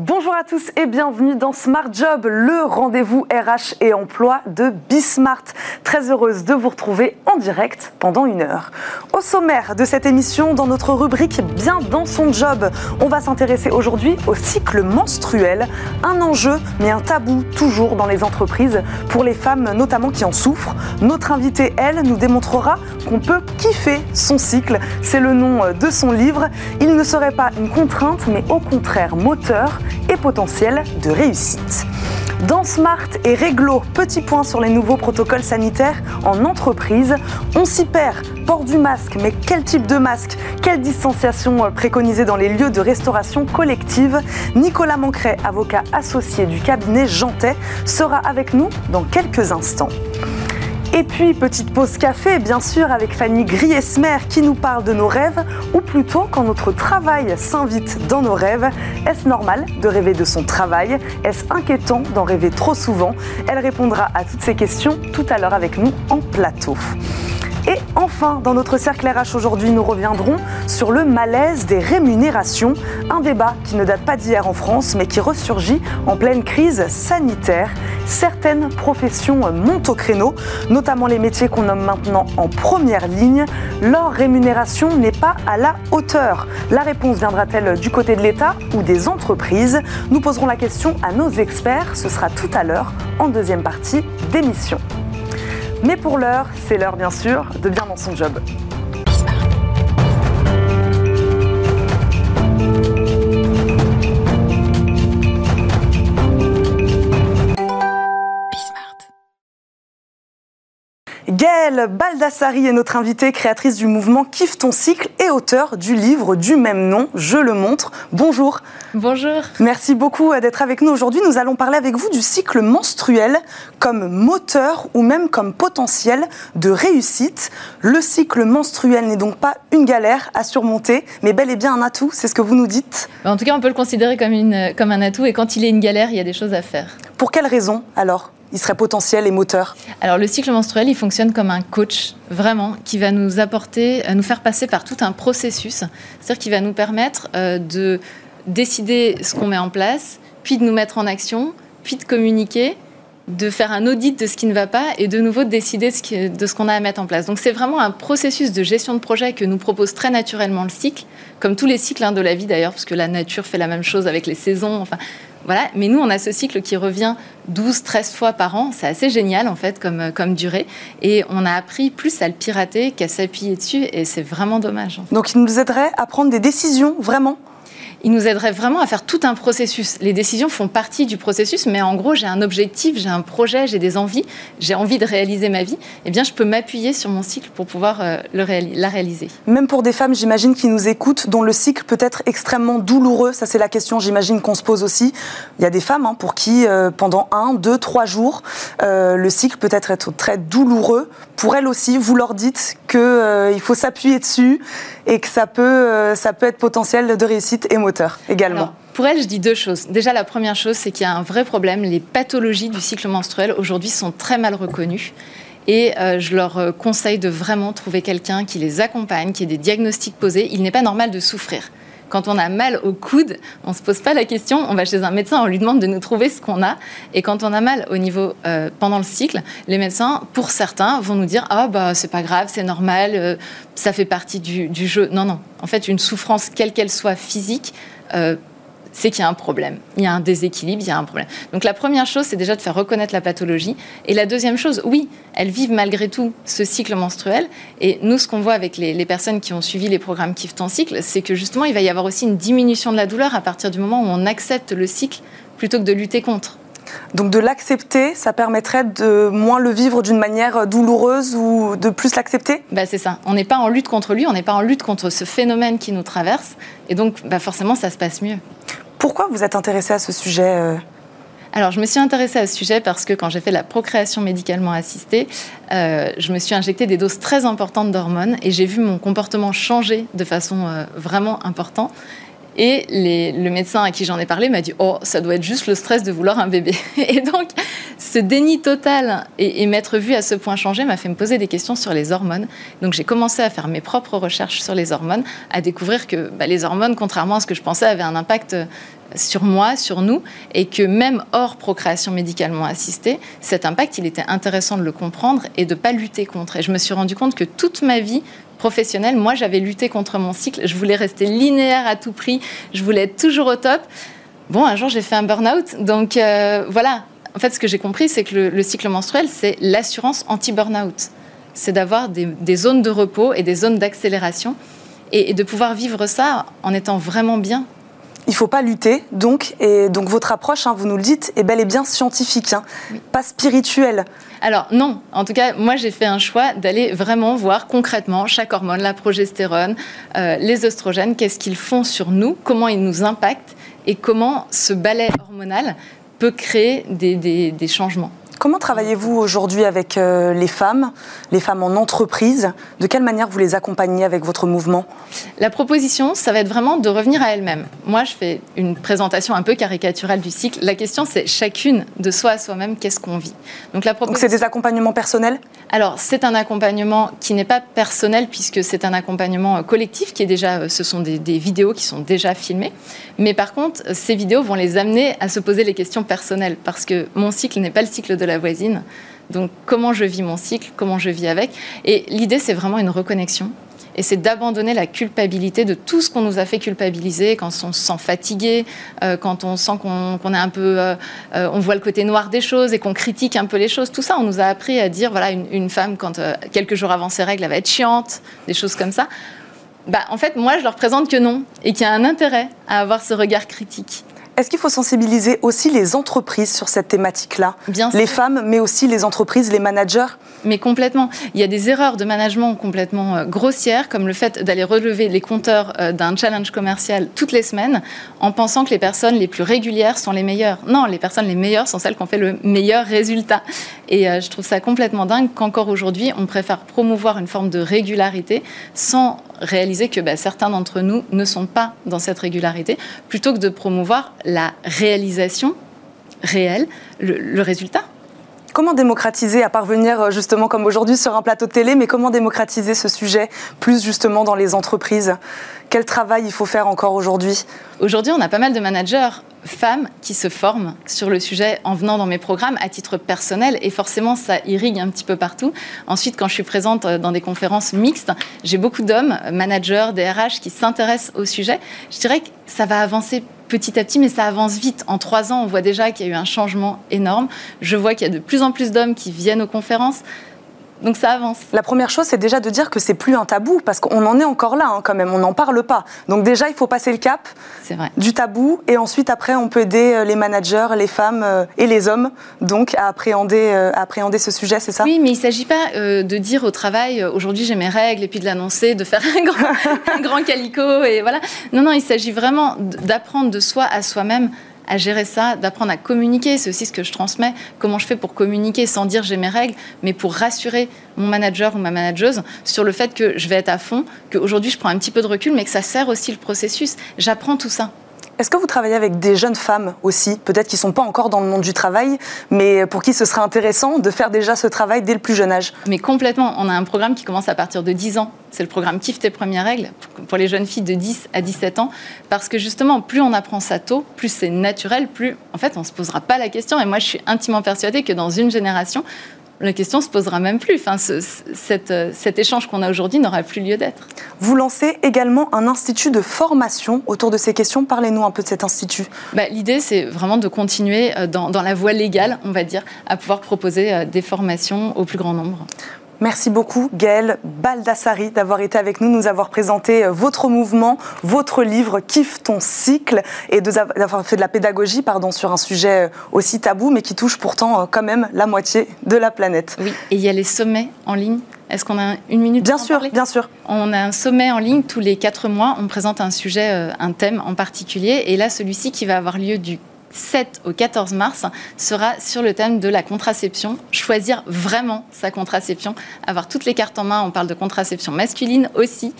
D Bonjour à tous et bienvenue dans Smart Job, le rendez-vous RH et emploi de Bismart. Très heureuse de vous retrouver en direct pendant une heure. Au sommaire de cette émission, dans notre rubrique Bien dans son job, on va s'intéresser aujourd'hui au cycle menstruel, un enjeu mais un tabou toujours dans les entreprises pour les femmes notamment qui en souffrent. Notre invitée, elle, nous démontrera qu'on peut kiffer son cycle. C'est le nom de son livre. Il ne serait pas une contrainte mais au contraire moteur et potentiel de réussite. Dans Smart et Réglo, petit point sur les nouveaux protocoles sanitaires en entreprise. On s'y perd, port du masque, mais quel type de masque? Quelle distanciation préconisée dans les lieux de restauration collective? Nicolas Mancret, avocat associé du cabinet Jantet, sera avec nous dans quelques instants. Et puis, petite pause café, bien sûr, avec Fanny Griesmer qui nous parle de nos rêves, ou plutôt quand notre travail s'invite dans nos rêves. Est-ce normal de rêver de son travail? Est-ce inquiétant d'en rêver trop souvent? Elle répondra à toutes ces questions tout à l'heure avec nous en plateau. Et enfin, dans notre cercle RH aujourd'hui, nous reviendrons sur le malaise des rémunérations, un débat qui ne date pas d'hier en France, mais qui ressurgit en pleine crise sanitaire. Certaines professions montent au créneau, notamment les métiers qu'on nomme maintenant en première ligne. Leur rémunération n'est pas à la hauteur. La réponse viendra-t-elle du côté de l'État ou des entreprises? Nous poserons la question à nos experts. Ce sera tout à l'heure en deuxième partie d'émission. Mais pour l'heure, c'est l'heure bien sûr de bien dans son job. Gaëlle Baldassari est notre invitée, créatrice du mouvement Kiffe ton cycle et auteur du livre du même nom, Je le montre. Bonjour. Bonjour. Merci beaucoup d'être avec nous aujourd'hui. Nous allons parler avec vous du cycle menstruel comme moteur ou même comme potentiel de réussite. Le cycle menstruel n'est donc pas une galère à surmonter, mais bel et bien un atout, c'est ce que vous nous dites. En tout cas, on peut le considérer comme, une, comme un atout et quand il est une galère, il y a des choses à faire. Pour quelles raisons alors? Il serait potentiel et moteur Alors le cycle menstruel, il fonctionne comme un coach, vraiment, qui va nous apporter, nous faire passer par tout un processus, c'est-à-dire qui va nous permettre euh, de décider ce qu'on met en place, puis de nous mettre en action, puis de communiquer, de faire un audit de ce qui ne va pas et de nouveau de décider de ce qu'on a à mettre en place. Donc c'est vraiment un processus de gestion de projet que nous propose très naturellement le cycle, comme tous les cycles hein, de la vie d'ailleurs, parce que la nature fait la même chose avec les saisons. Enfin, voilà. Mais nous, on a ce cycle qui revient 12, 13 fois par an. C'est assez génial, en fait, comme, comme durée. Et on a appris plus à le pirater qu'à s'appuyer dessus. Et c'est vraiment dommage. Donc, il nous aiderait à prendre des décisions, vraiment il nous aiderait vraiment à faire tout un processus. Les décisions font partie du processus, mais en gros, j'ai un objectif, j'ai un projet, j'ai des envies, j'ai envie de réaliser ma vie. Eh bien, je peux m'appuyer sur mon cycle pour pouvoir euh, la réaliser. Même pour des femmes, j'imagine, qui nous écoutent, dont le cycle peut être extrêmement douloureux, ça c'est la question, j'imagine, qu'on se pose aussi. Il y a des femmes hein, pour qui, euh, pendant un, deux, trois jours, euh, le cycle peut être, très douloureux. Pour elles aussi, vous leur dites qu'il faut s'appuyer dessus et que ça peut, ça peut être potentiel de réussite émotionnelle pour elle, je dis deux choses. Déjà, la première chose, c'est qu'il y a un vrai problème. Les pathologies du cycle menstruel aujourd'hui sont très mal reconnues. Et euh, je leur euh, conseille de vraiment trouver quelqu'un qui les accompagne, qui ait des diagnostics posés. Il n'est pas normal de souffrir. Quand on a mal au coude, on ne se pose pas la question, on va chez un médecin, on lui demande de nous trouver ce qu'on a. Et quand on a mal au niveau euh, pendant le cycle, les médecins, pour certains, vont nous dire ah bah c'est pas grave, c'est normal, ça fait partie du, du, jeu. Non non, en fait une souffrance quelle qu'elle soit physique euh, c'est qu'il y a un problème. Il y a un déséquilibre, il y a un problème. Donc la première chose, c'est déjà de faire reconnaître la pathologie. Et la deuxième chose, oui, elles vivent malgré tout ce cycle menstruel. Et nous, ce qu'on voit avec les, personnes qui ont suivi les programmes Kiff ton cycle, c'est que justement, il va y avoir aussi une diminution de la douleur à partir du moment où on accepte le cycle plutôt que de lutter contre. Donc de l'accepter, ça permettrait de moins le vivre d'une manière douloureuse ou de plus l'accepter? Bah, C'est ça. On n'est pas en lutte contre lui, on n'est pas en lutte contre ce phénomène qui nous traverse. Et donc bah, forcément, ça se passe mieux. Pourquoi vous êtes intéressée à ce sujet euh? Alors, je me suis intéressée à ce sujet parce que quand j'ai fait la procréation médicalement assistée, euh, je me suis injecté des doses très importantes d'hormones et j'ai vu mon comportement changer de façon euh, vraiment importante. Et le médecin à qui j'en ai parlé m'a dit Oh, ça doit être juste le stress de vouloir un bébé. Et donc, ce déni total et, m'être vu à ce point changer m'a fait me poser des questions sur les hormones. Donc, j'ai commencé à faire mes propres recherches sur les hormones, à découvrir que bah, les hormones, contrairement à ce que je pensais, avaient un impact sur moi, sur nous, et que même hors procréation médicalement assistée, cet impact, il était intéressant de le comprendre et de ne pas lutter contre. Et je me suis rendu compte que toute ma vie professionnelle, moi, j'avais lutté contre mon cycle. Je voulais rester linéaire à tout prix. Je voulais être toujours au top. Bon, un jour, j'ai fait un burn-out. Donc euh, voilà. En fait, ce que j'ai compris, c'est que le, cycle menstruel, c'est l'assurance anti-burn-out. C'est d'avoir des, zones de repos et des zones d'accélération et, de pouvoir vivre ça en étant vraiment bien il ne faut pas lutter, donc, et donc votre approche, hein, vous nous le dites, est bel et bien scientifique, hein, pas spirituelle. Alors non, en tout cas, moi j'ai fait un choix d'aller vraiment voir concrètement chaque hormone, la progestérone, euh, les oestrogènes, qu'est-ce qu'ils font sur nous, comment ils nous impactent et comment ce balai hormonal peut créer des changements. Comment travaillez-vous aujourd'hui avec euh, les femmes, les femmes en entreprise? De quelle manière vous les accompagnez avec votre mouvement? La proposition, ça va être vraiment de revenir à elles-mêmes. Moi, je fais une présentation un peu caricaturale du cycle. La question, c'est chacune de soi à soi-même, qu'est-ce qu'on vit? Donc, la c'est des accompagnements personnels? Alors, c'est un accompagnement qui n'est pas personnel puisque c'est un accompagnement euh, collectif qui est déjà, euh, ce sont des, des vidéos qui sont déjà filmées. Mais par contre, ces vidéos vont les amener à se poser les questions personnelles parce que mon cycle n'est pas le cycle de la voisine. Donc comment je vis mon cycle, comment je vis avec. Et l'idée, c'est vraiment une reconnexion. Et c'est d'abandonner la culpabilité de tout ce qu'on nous a fait culpabiliser quand on se sent fatigué, euh, quand on sent qu'on est un peu, euh, euh, on voit le côté noir des choses et qu'on critique un peu les choses. Tout ça, on nous a appris à dire voilà une, une femme quand quelques jours avant ses règles, elle va être chiante, des choses comme ça. Bah, en fait, moi, je leur présente que non et qu'il y a un intérêt à avoir ce regard critique. Est-ce qu'il faut sensibiliser aussi les entreprises sur cette thématique-là Bien Les femmes, mais aussi les entreprises, les managers Mais complètement. Il y a des erreurs de management complètement euh, grossières, comme le fait d'aller relever les compteurs euh, d'un challenge commercial toutes les semaines en pensant que les personnes les plus régulières sont les meilleures. Non, les personnes les meilleures sont celles qui ont fait le meilleur résultat. Et euh, je trouve ça complètement dingue qu'encore aujourd'hui, on préfère promouvoir une forme de régularité sans réaliser que bah, certains d'entre nous ne sont pas dans cette régularité, plutôt que de promouvoir la réalisation réelle, le, résultat. Comment démocratiser, à parvenir euh, justement comme aujourd'hui sur un plateau de télé, mais comment démocratiser ce sujet plus justement dans les entreprises? Quel travail il faut faire encore aujourd'hui? Aujourd'hui, on a pas mal de managers femmes qui se forment sur le sujet en venant dans mes programmes à titre personnel et forcément ça irrigue un petit peu partout. Ensuite, quand je suis présente euh, dans des conférences mixtes, j'ai beaucoup d'hommes, managers, DRH qui s'intéressent au sujet. Je dirais que ça va avancer petit à petit, mais ça avance vite. En trois ans, on voit déjà qu'il y a eu un changement énorme. Je vois qu'il y a de plus en plus d'hommes qui viennent aux conférences. Donc ça avance. La première chose, c'est déjà de dire que c'est plus un tabou, parce qu'on en est encore là hein, quand même, on n'en parle pas. Donc déjà, il faut passer le cap du tabou, et ensuite, après, on peut aider euh, les managers, les femmes euh, et les hommes, donc à appréhender, euh, appréhender ce sujet, c'est ça? Oui, mais il ne s'agit pas de dire au travail, aujourd'hui j'ai mes règles, et puis de l'annoncer, de faire un grand, un grand calico, et voilà. Non, non, il s'agit vraiment d'apprendre de soi à soi-même à gérer ça, d'apprendre à communiquer. C'est aussi ce que je transmets. Comment je fais pour communiquer sans dire j'ai mes règles, mais pour rassurer mon manager ou ma manageuse sur le fait que je vais être à fond, qu'aujourd'hui je prends un petit peu de recul, mais que ça sert aussi le processus. J'apprends tout ça. Est-ce que vous travaillez avec des jeunes femmes aussi, peut-être qui ne sont pas encore dans le monde du travail, mais pour qui ce serait intéressant de faire déjà ce travail dès le plus jeune âge? Mais complètement. On a un programme qui commence à partir de 10 ans. C'est le programme Kiffe tes premières règles pour les jeunes filles de 10 à 17 ans. Parce que justement, plus on apprend ça tôt, plus c'est naturel, plus en fait on ne se posera pas la question. Et moi, je suis intimement persuadée que dans une génération, la question se posera même plus. Enfin, cet échange qu'on a aujourd'hui n'aura plus lieu d'être. Vous lancez également un institut de formation autour de ces questions. Parlez-nous un peu de cet institut. Bah, l'idée, c'est vraiment de continuer euh, dans, dans, la voie légale, on va dire, à pouvoir proposer euh, des formations au plus grand nombre. Merci beaucoup, Gaëlle Baldassari, d'avoir été avec nous, nous avoir présenté euh, votre mouvement, votre livre Kiffe ton cycle et d'avoir fait de la pédagogie pardon, sur un sujet euh, aussi tabou, mais qui touche pourtant euh, quand même la moitié de la planète. Oui, et il y a les sommets en ligne. Est-ce qu'on a une minute Bien sûr, bien sûr. On a un sommet en ligne tous les quatre mois. On présente un sujet, un thème en particulier. Et là, celui-ci qui va avoir lieu du 7 au 14 mars sera sur le thème de la contraception. Choisir vraiment sa contraception, avoir toutes les cartes en main. On parle de contraception masculine aussi.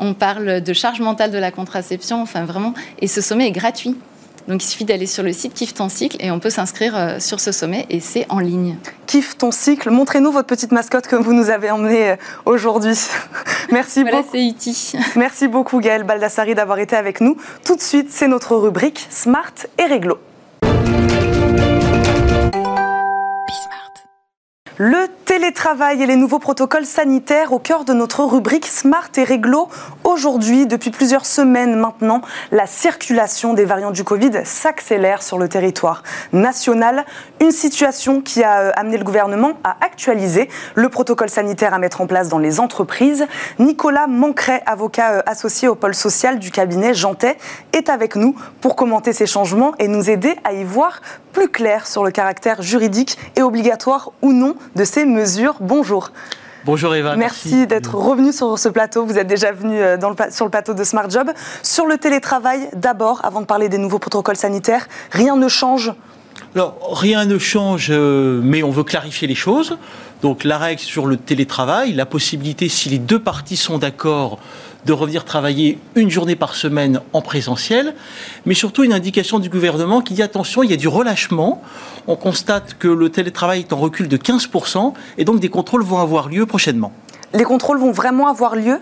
On parle de charge mentale de la contraception. Enfin, vraiment. Et ce sommet est gratuit. Donc il suffit d'aller sur le site Kiffe ton cycle et on peut s'inscrire euh, sur ce sommet et c'est en ligne. Kiffe ton cycle. Montrez-nous votre petite mascotte que vous nous avez emmenée euh, aujourd'hui. Merci voilà, beaucoup. c'est Iti. Merci beaucoup Gaëlle Baldassari d'avoir été avec nous. Tout de suite, c'est notre rubrique Smart et Réglo. Le télétravail et les nouveaux protocoles sanitaires au cœur de notre rubrique Smart et Réglo. Aujourd'hui, depuis plusieurs semaines maintenant, la circulation des variants du Covid s'accélère sur le territoire national. Une situation qui a euh, amené le gouvernement à actualiser le protocole sanitaire à mettre en place dans les entreprises. Nicolas Mancret, avocat euh, associé au pôle social du cabinet Jantet, est avec nous pour commenter ces changements et nous aider à y voir plus clair sur le caractère juridique et obligatoire ou non de ces Bonjour. Bonjour Eva. Merci, merci. d'être revenu sur ce plateau. Vous êtes déjà venu euh, dans le, sur le plateau de Smart Job. Sur le télétravail, d'abord, avant de parler des nouveaux protocoles sanitaires, rien ne change Alors, rien ne change, euh, mais on veut clarifier les choses. Donc, la règle sur le télétravail, la possibilité, si les deux parties sont d'accord, de revenir travailler une journée par semaine en présentiel, mais surtout une indication du gouvernement qui dit attention, il y a du relâchement. On constate que le télétravail est en recul de 15% et donc des contrôles vont avoir lieu prochainement. Les contrôles vont vraiment avoir lieu?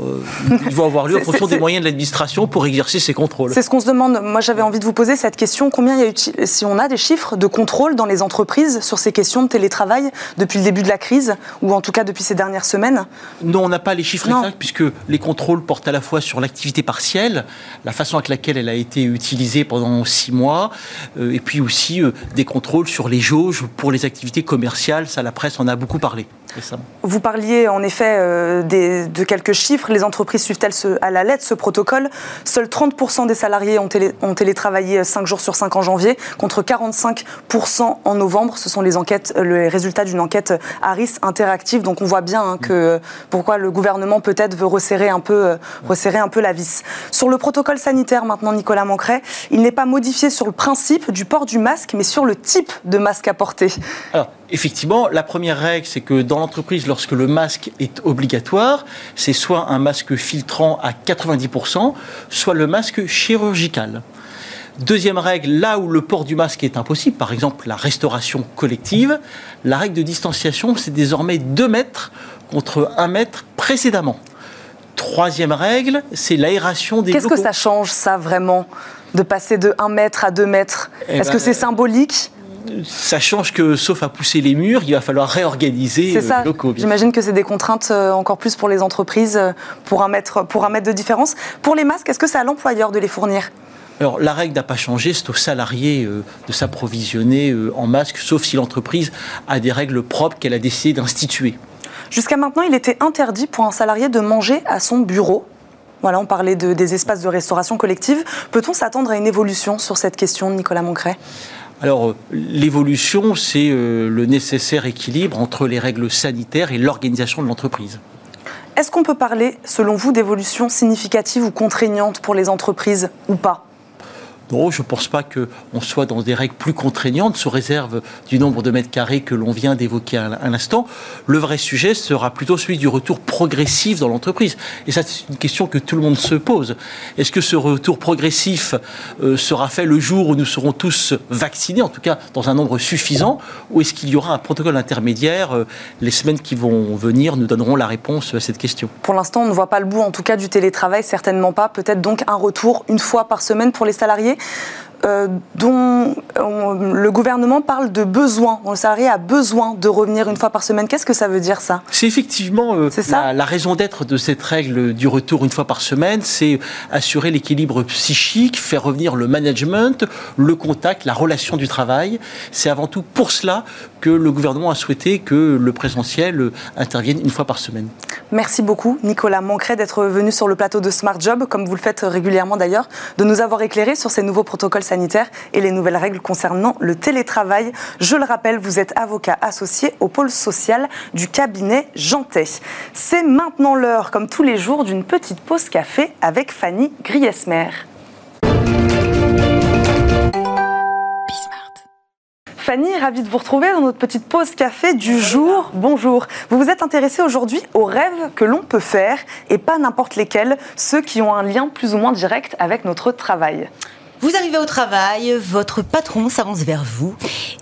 Euh, ils vont avoir lieu en fonction des moyens de l'administration pour exercer ces contrôles. C'est ce qu'on se demande. Moi, j'avais envie de vous poser cette question. Combien il y a eu, si on a des chiffres de contrôle dans les entreprises sur ces questions de télétravail depuis le début de la crise, ou en tout cas depuis ces dernières semaines? Non, on n'a pas les chiffres Non. exacts, puisque les contrôles portent à la fois sur l'activité partielle, la façon avec laquelle elle a été utilisée pendant six mois, euh, et puis aussi euh, des contrôles sur les jauges pour les activités commerciales. Ça, la presse en a beaucoup parlé récemment. Vous parliez en effet euh, des- de quelques chiffres. Les entreprises suivent-elles à la lettre ce protocole? Seuls 30% des salariés ont, télé- ont télétravaillé 5 jours sur 5 en janvier, contre 45% en novembre. Ce sont les, enquêtes, euh, les résultats d'une enquête Harris interactive. Donc on voit bien hein, que, euh, pourquoi le gouvernement peut-être veut resserrer un, peu, euh, resserrer un peu la vis. Sur le protocole sanitaire maintenant, Nicolas Mancret, il n'est pas modifié sur le principe du port du masque, mais sur le type de masque à porter. Alors, effectivement, la première règle, c'est que dans l'entreprise, lorsque le masque est obligatoire, c'est soit un masque filtrant à 90%, soit le masque chirurgical. Deuxième règle, là où le port du masque est impossible, par exemple la restauration collective, la règle de distanciation, c'est désormais 2 mètres contre 1 mètre précédemment. Troisième règle, c'est l'aération des Qu'est-ce que ça change, ça, vraiment De passer de 1 mètre à 2 mètres? Eh Est-ce ben, que c'est symbolique? Ça change que, sauf à pousser les murs, il va falloir réorganiser euh, ça. les locaux. J'imagine que c'est des contraintes euh, encore plus pour les entreprises, euh, pour un, mètre, pour un mètre de différence. Pour les masques, est-ce que c'est à l'employeur de les fournir? Alors, la règle n'a pas changé, c'est au salarié euh, de s'approvisionner euh, en masque, sauf si l'entreprise a des règles propres qu'elle a décidé d'instituer. Jusqu'à maintenant, il était interdit pour un salarié de manger à son bureau. Voilà, on parlait de- des espaces de restauration collective. Peut-on s'attendre à une évolution sur cette question, Nicolas Moncret Alors, euh, l'évolution, c'est euh, le nécessaire équilibre entre les règles sanitaires et l'organisation de l'entreprise. Est-ce qu'on peut parler, selon vous, d'évolution significative ou contraignante pour les entreprises ou pas? Non, je ne pense pas qu'on soit dans des règles plus contraignantes, sous réserve du nombre de mètres carrés que l'on vient d'évoquer à l'instant. Le vrai sujet sera plutôt celui du retour progressif dans l'entreprise. Et ça, c'est une question que tout le monde se pose. Est-ce que ce retour progressif euh, sera fait le jour où nous serons tous vaccinés, en tout cas dans un nombre suffisant, ou est-ce qu'il y aura un protocole intermédiaire Euh, Les semaines qui vont venir nous donneront la réponse à cette question? Pour l'instant, on ne voit pas le bout, en tout cas, du télétravail, certainement pas. Peut-être donc un retour une fois par semaine pour les salariés? Euh, dont on- le gouvernement parle de besoin, le salarié a besoin de revenir une fois par semaine. Qu'est-ce que ça veut dire ça? C'est effectivement euh, ça? la raison d'être de cette règle du retour une fois par semaine, c'est assurer l'équilibre psychique, faire revenir le management, le contact, la relation du travail. C'est avant tout pour cela que le gouvernement a souhaité que le présentiel intervienne une fois par semaine. Merci beaucoup, Nicolas Mancret, d'être venu sur le plateau de Smart Job, comme vous le faites régulièrement d'ailleurs, de nous avoir éclairé sur ces nouveaux protocoles sanitaires et les nouvelles règles concernant le télétravail. Je le rappelle, vous êtes avocat associé au pôle social du cabinet Jantet. C'est maintenant l'heure, comme tous les jours, d'une petite pause café avec Fanny Griesmer. Fanny, ravie de vous retrouver dans notre petite pause café du jour. Bonjour. Vous vous êtes intéressée aujourd'hui aux rêves que l'on peut faire et pas n'importe lesquels, ceux qui ont un lien plus ou moins direct avec notre travail. Vous arrivez au travail, votre patron s'avance vers vous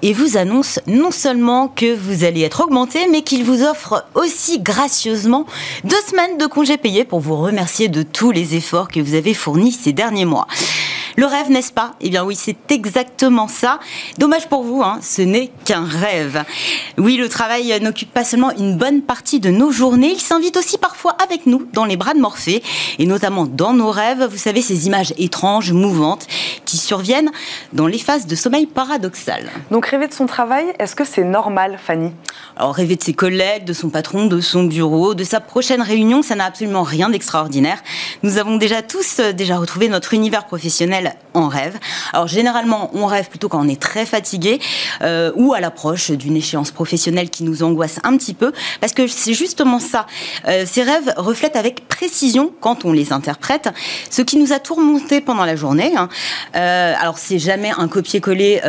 et vous annonce non seulement que vous allez être augmenté, mais qu'il vous offre aussi gracieusement deux semaines de congés payés pour vous remercier de tous les efforts que vous avez fournis ces derniers mois. Le rêve, n'est-ce pas? Eh bien oui, c'est exactement ça. Dommage pour vous, hein, ce n'est qu'un rêve. Oui, le travail n'occupe pas seulement une bonne partie de nos journées, il s'invite aussi parfois avec nous dans les bras de Morphée, et notamment dans nos rêves, vous savez, ces images étranges, mouvantes, qui surviennent dans les phases de sommeil paradoxal. Donc rêver de son travail, est-ce que c'est normal, Fanny? Alors rêver de ses collègues, de son patron, de son bureau, de sa prochaine réunion, ça n'a absolument rien d'extraordinaire. Nous avons déjà tous euh, déjà retrouvé notre univers professionnel en rêve. Alors généralement, on rêve plutôt quand on est très fatigué euh, ou à l'approche d'une échéance professionnelle qui nous angoisse un petit peu, parce que c'est justement ça. Euh, ces rêves reflètent avec précision, quand on les interprète, ce qui nous a tourmenté pendant la journée. Hein. Euh, alors c'est jamais un copier-coller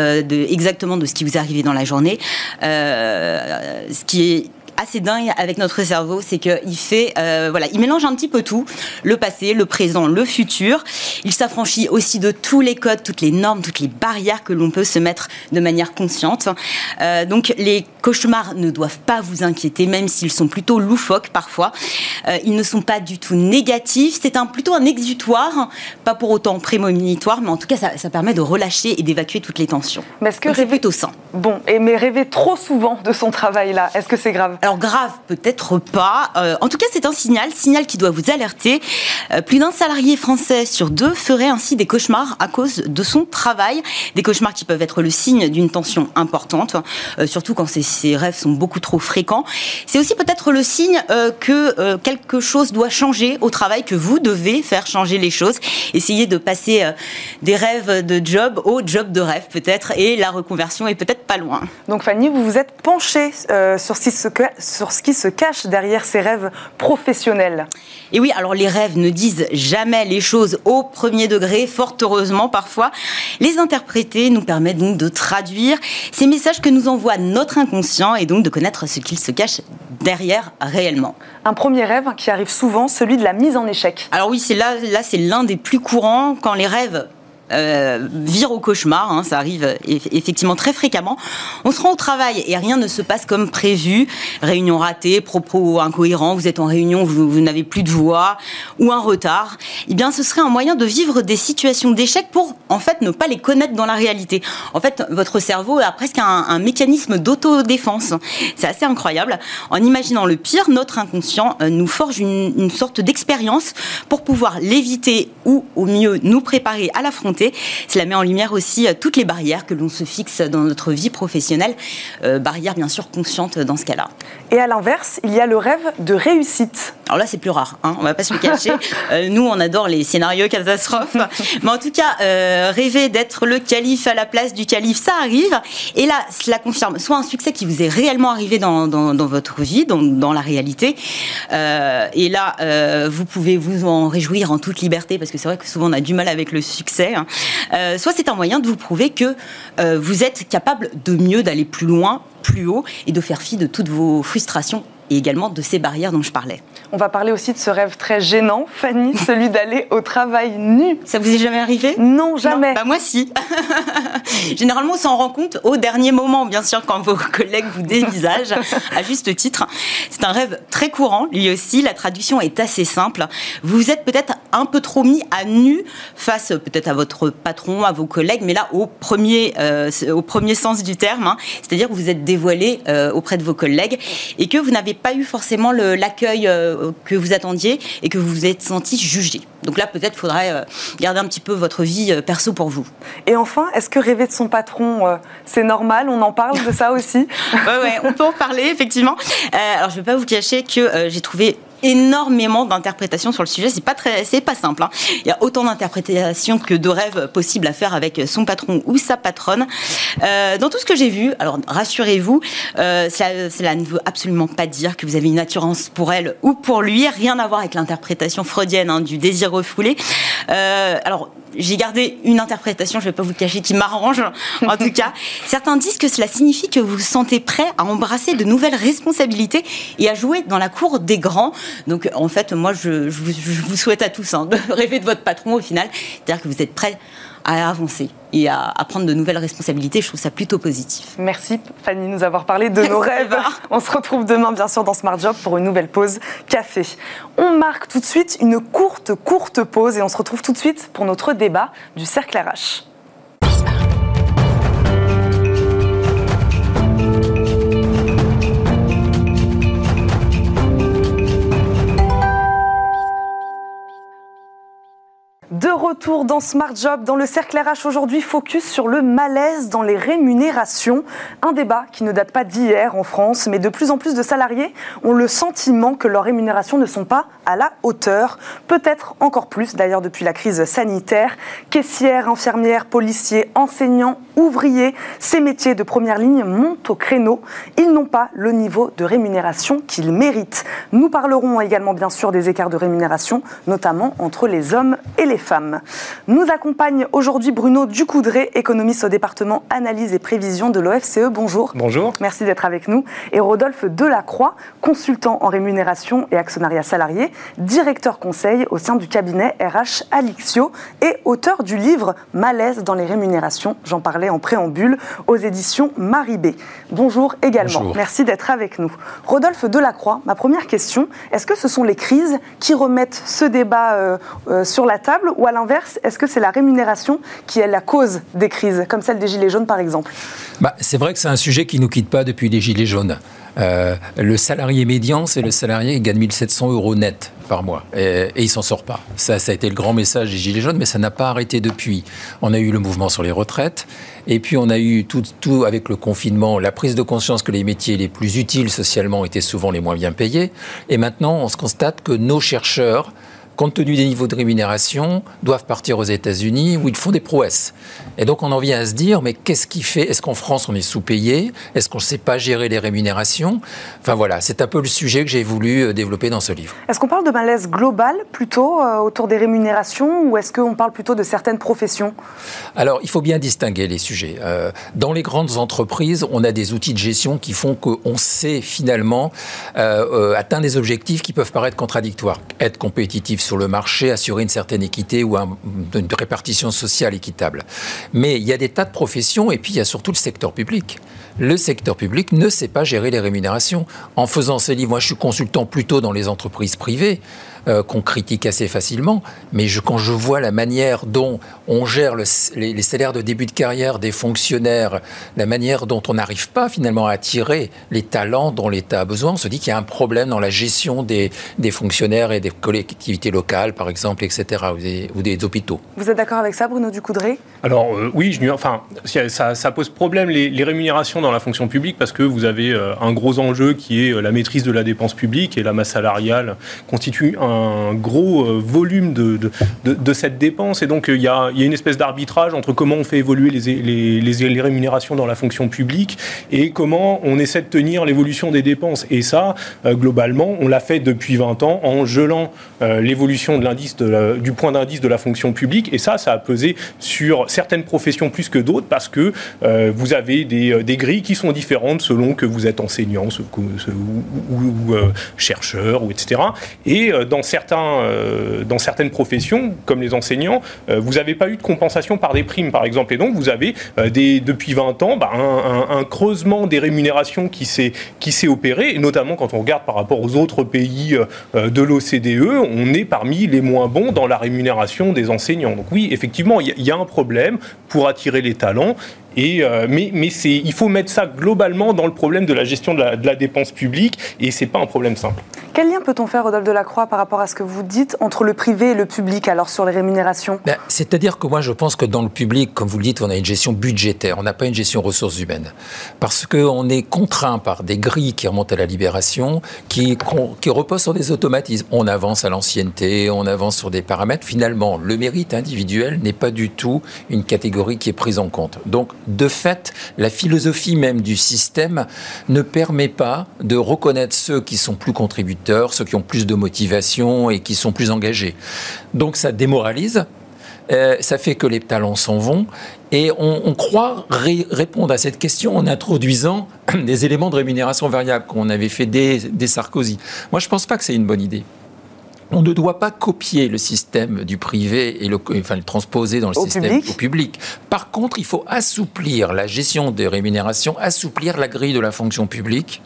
exactement de ce qui vous est arrivé dans la journée. ce qui est assez dingue avec notre cerveau, c'est qu'il fait, euh, voilà, il mélange un petit peu tout, le passé, le présent, le futur. Il s'affranchit aussi de tous les codes, toutes les normes, toutes les barrières que l'on peut se mettre de manière consciente. Euh, donc les cauchemars ne doivent pas vous inquiéter, même s'ils sont plutôt loufoques parfois. Euh, ils ne sont pas du tout négatifs. C'est un, plutôt un exutoire, pas pour autant prémonitoire, mais en tout cas, ça, ça permet de relâcher et d'évacuer toutes les tensions. Mais est-ce que rêver plutôt sain Bon, et mais rêver trop souvent de son travail là, est-ce que c'est grave? Alors grave, peut-être pas. Euh, en tout cas, c'est un signal, signal qui doit vous alerter. Euh, plus d'un salarié français sur deux ferait ainsi des cauchemars à cause de son travail. Des cauchemars qui peuvent être le signe d'une tension importante, euh, surtout quand ces, rêves sont beaucoup trop fréquents. C'est aussi peut-être le signe que quelque chose doit changer au travail, que vous devez faire changer les choses. Essayez de passer des rêves de job au job de rêve peut-être, et la reconversion est peut-être pas loin. Donc Fanny, vous vous êtes penchée sur ce que sur ce qui se cache derrière ces rêves professionnels. Et oui, alors les rêves ne disent jamais les choses au premier degré, fort heureusement parfois. Les interpréter nous permet donc de traduire ces messages que nous envoie notre inconscient et donc de connaître ce qu'il se cache derrière réellement. Un premier rêve qui arrive souvent, celui de la mise en échec. Alors oui, c'est là, là c'est l'un des plus courants quand les rêves euh, vire au cauchemar, hein, ça arrive effectivement très fréquemment. On se rend au travail et rien ne se passe comme prévu. Réunion ratée, propos incohérents, vous êtes en réunion, vous, n'avez plus de voix ou un retard. Eh bien, ce serait un moyen de vivre des situations d'échec pour en fait ne pas les connaître dans la réalité. En fait, votre cerveau a presque un, mécanisme d'autodéfense. C'est assez incroyable. En imaginant le pire, notre inconscient euh, nous forge une, une sorte d'expérience pour pouvoir l'éviter ou au mieux nous préparer à l'affronter cela met en lumière aussi euh, toutes les barrières que l'on se fixe dans notre vie professionnelle, euh, barrières bien sûr conscientes dans ce cas-là. Et à l'inverse, il y a le rêve de réussite. Alors là, c'est plus rare, hein, on va pas se le cacher. Euh, nous, on adore les scénarios catastrophes. Mais en tout cas, rêver d'être le calife à la place du calife, ça arrive. Et là, cela confirme soit un succès qui vous est réellement arrivé dans, votre vie, dans, dans la réalité. et là, vous pouvez vous en réjouir en toute liberté, parce que c'est vrai que souvent on a du mal avec le succès. Hein. Euh, soit c'est un moyen de vous prouver que euh, vous êtes capable de mieux, d'aller plus loin, plus haut et de faire fi de toutes vos frustrations et également de ces barrières dont je parlais. On va parler aussi de ce rêve très gênant, Fanny, celui d'aller au travail nu. Ça vous est jamais arrivé? Non, jamais. Bah moi si. Généralement, on s'en rend compte au dernier moment, bien sûr, quand vos collègues vous dévisagent, à juste titre. C'est un rêve très courant, lui aussi. La traduction est assez simple. Vous êtes peut-être un peu trop mis à nu face peut-être à votre patron, à vos collègues, mais là, au premier, euh, au premier sens du terme. Hein. C'est-à-dire que vous êtes dévoilé euh, auprès de vos collègues et que vous n'avez pas eu forcément l'accueil euh, que vous attendiez et que vous vous êtes senti jugé. Donc là, peut-être faudrait euh, garder un petit peu votre vie euh, perso pour vous. Et enfin, est-ce que rêver de son patron, c'est normal? On en parle de ça aussi? Oui, ouais, on peut en parler, effectivement. alors, je ne vais pas vous cacher que j'ai trouvé énormément d'interprétations sur le sujet. C'est pas très, c'est pas simple. Hein. Il y a autant d'interprétations que de rêves possibles à faire avec son patron ou sa patronne. Euh, dans tout ce que j'ai vu, alors rassurez-vous, euh, cela, ne veut absolument pas dire que vous avez une attirance pour elle ou pour lui. Rien à voir avec l'interprétation freudienne hein, du désir refoulé. Euh, alors j'ai gardé une interprétation, je ne vais pas vous le cacher, qui m'arrange. En tout cas, certains disent que cela signifie que vous vous sentez prêt à embrasser de nouvelles responsabilités et à jouer dans la cour des grands. Donc en fait, moi, je, vous, souhaite à tous hein, de rêver de votre patron au final, c'est-à-dire que vous êtes prêts à avancer et à, prendre de nouvelles responsabilités. Je trouve ça plutôt positif. Merci Fanny de nous avoir parlé de nos rêves. On se retrouve demain bien sûr dans Smart Job pour une nouvelle pause café. On marque tout de suite une courte, courte pause et on se retrouve tout de suite pour notre débat du cercle RH. De retour dans Smart Job, dans le cercle RH aujourd'hui, focus sur le malaise dans les rémunérations. Un débat qui ne date pas d'hier en France, mais de plus en plus de salariés ont le sentiment que leurs rémunérations ne sont pas à la hauteur. Peut-être encore plus d'ailleurs depuis la crise sanitaire. Caissières, infirmières, policiers, enseignants, ouvriers, ces métiers de première ligne montent au créneau. Ils n'ont pas le niveau de rémunération qu'ils méritent. Nous parlerons également bien sûr des écarts de rémunération, notamment entre les hommes et les femmes. Nous accompagne aujourd'hui Bruno Ducoudré, économiste au département analyse et prévision de l'OFCE. Bonjour. Bonjour. Merci d'être avec nous. Et Rodolphe Delacroix, consultant en rémunération et actionnariat salarié, directeur conseil au sein du cabinet RH Alixio et auteur du livre Malaise dans les rémunérations. J'en parlais en préambule aux éditions Maribé. Bonjour également. Bonjour. Merci d'être avec nous. Rodolphe Delacroix, ma première question, est-ce que ce sont les crises qui remettent ce débat euh, euh, sur la table ou à l'inverse, est-ce que c'est la rémunération qui est la cause des crises, comme celle des Gilets jaunes par exemple? Bah, C'est vrai que c'est un sujet qui ne nous quitte pas depuis les Gilets jaunes. Euh, le salarié médian, c'est le salarié qui gagne 1700 euros net par mois. Et, il il s'en sort pas. Ça, ça a été le grand message des Gilets jaunes, mais ça n'a pas arrêté depuis. On a eu le mouvement sur les retraites, et puis on a eu tout, tout avec le confinement, la prise de conscience que les métiers les plus utiles socialement étaient souvent les moins bien payés. Et maintenant, on se constate que nos chercheurs compte tenu des niveaux de rémunération, doivent partir aux États-Unis où ils font des prouesses. Et donc on en vient à se dire, mais qu'est-ce qui fait Est-ce qu'en France on est sous-payé? Est-ce qu'on ne sait pas gérer les rémunérations? Enfin voilà, c'est un peu le sujet que j'ai voulu euh, développer dans ce livre. Est-ce qu'on parle de malaise global plutôt euh, autour des rémunérations ou est-ce qu'on parle plutôt de certaines professions? Alors il faut bien distinguer les sujets. Euh, dans les grandes entreprises, on a des outils de gestion qui font qu'on sait finalement atteindre des objectifs qui peuvent paraître contradictoires. Être compétitif sur le marché, assurer une certaine équité ou une répartition sociale équitable. Mais il y a des tas de professions et puis il y a surtout le secteur public. Le secteur public ne sait pas gérer les rémunérations. En faisant ces livres, moi je suis consultant plutôt dans les entreprises privées. Euh, qu'on critique assez facilement. Mais je, quand je vois la manière dont on gère les, salaires de début de carrière des fonctionnaires, la manière dont on n'arrive pas finalement à attirer les talents dont l'État a besoin, on se dit qu'il y a un problème dans la gestion des, fonctionnaires et des collectivités locales, par exemple, etc., ou des, hôpitaux. Vous êtes d'accord avec ça, Bruno Ducoudré Alors euh, oui, je, enfin, ça, pose problème les, rémunérations dans la fonction publique parce que vous avez euh, un gros enjeu qui est la maîtrise de la dépense publique et la masse salariale constitue un un gros euh, volume de, de, cette dépense. Et donc, euh, il y a, une espèce d'arbitrage entre comment on fait évoluer les, les, rémunérations dans la fonction publique et comment on essaie de tenir l'évolution des dépenses. Et ça, euh, globalement, on l'a fait depuis 20 ans en gelant l'évolution de l'indice du point d'indice de la fonction publique. Et ça, ça a pesé sur certaines professions plus que d'autres parce que vous avez des, des, grilles qui sont différentes selon que vous êtes enseignant ou, ou, chercheur, ou etc. Et dans euh, dans certaines professions, comme les enseignants, euh, vous n'avez pas eu de compensation par des primes, par exemple. Et donc, vous avez, euh, depuis 20 ans, bah, un, creusement des rémunérations qui s'est opéré, et notamment quand on regarde par rapport aux autres pays de l'OCDE, on est parmi les moins bons dans la rémunération des enseignants. Donc oui, effectivement, il y, a un problème pour attirer les talents. Et, euh, mais mais il faut mettre ça globalement dans le problème de la gestion de la, dépense publique et ce n'est pas un problème simple. Quel lien peut-on faire, Rodolphe Delacroix, par rapport à ce que vous dites entre le privé et le public, alors sur les rémunérations? Ben, C'est-à-dire que moi, je pense que dans le public, comme vous le dites, on a une gestion budgétaire, on n'a pas une gestion ressources humaines. Parce qu'on est contraint par des grilles qui remontent à la libération, qui, qui reposent sur des automatismes. On avance à l'ancienneté, on avance sur des paramètres. Finalement, le mérite individuel n'est pas du tout une catégorie qui est prise en compte. Donc, de fait, la philosophie même du système ne permet pas de reconnaître ceux qui sont plus contributeurs, ceux qui ont plus de motivation et qui sont plus engagés. Donc ça démoralise, euh, ça fait que les talents s'en vont et on, croit répondre à cette question en introduisant des éléments de rémunération variable qu'on avait fait dès, Sarkozy. Moi, je ne pense pas que c'est une bonne idée. On ne doit pas copier le système du privé et le, enfin, le transposer dans le système public. public. Par contre, il faut assouplir la gestion des rémunérations, assouplir la grille de la fonction publique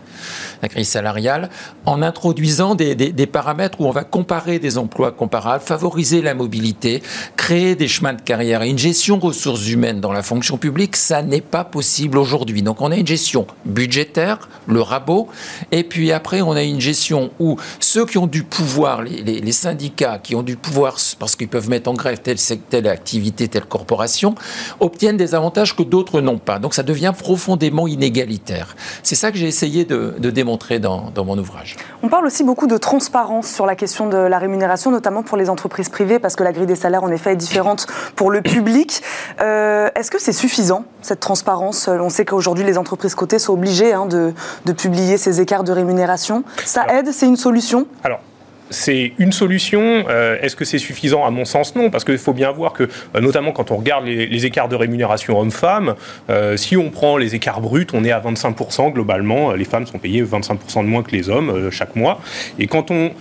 la grille salariale, en introduisant des, paramètres où on va comparer des emplois comparables, favoriser la mobilité, créer des chemins de carrière et une gestion ressources humaines dans la fonction publique, ça n'est pas possible aujourd'hui. Donc on a une gestion budgétaire, le rabot, et puis après on a une gestion où ceux qui ont du pouvoir, les, syndicats qui ont du pouvoir parce qu'ils peuvent mettre en grève telle, telle activité, telle corporation, obtiennent des avantages que d'autres n'ont pas. Donc ça devient profondément inégalitaire. C'est ça que j'ai essayé de, de démontrer dans, mon ouvrage. On parle aussi beaucoup de transparence sur la question de la rémunération, notamment pour les entreprises privées, parce que la grille des salaires, en effet, est différente pour le public. Euh, est-ce que c'est suffisant, cette transparence? On sait qu'aujourd'hui, les entreprises cotées sont obligées hein, de, publier ces écarts de rémunération. Ça aide? C'est une solution? Alors, c'est une solution. Euh, est-ce que c'est suffisant? À mon sens, non, parce qu'il faut bien voir que, euh, notamment quand on regarde les, écarts de rémunération hommes-femmes, euh, si on prend les écarts bruts, on est à 25% globalement. Les femmes sont payées 25% de moins que les hommes chaque mois. Et quand on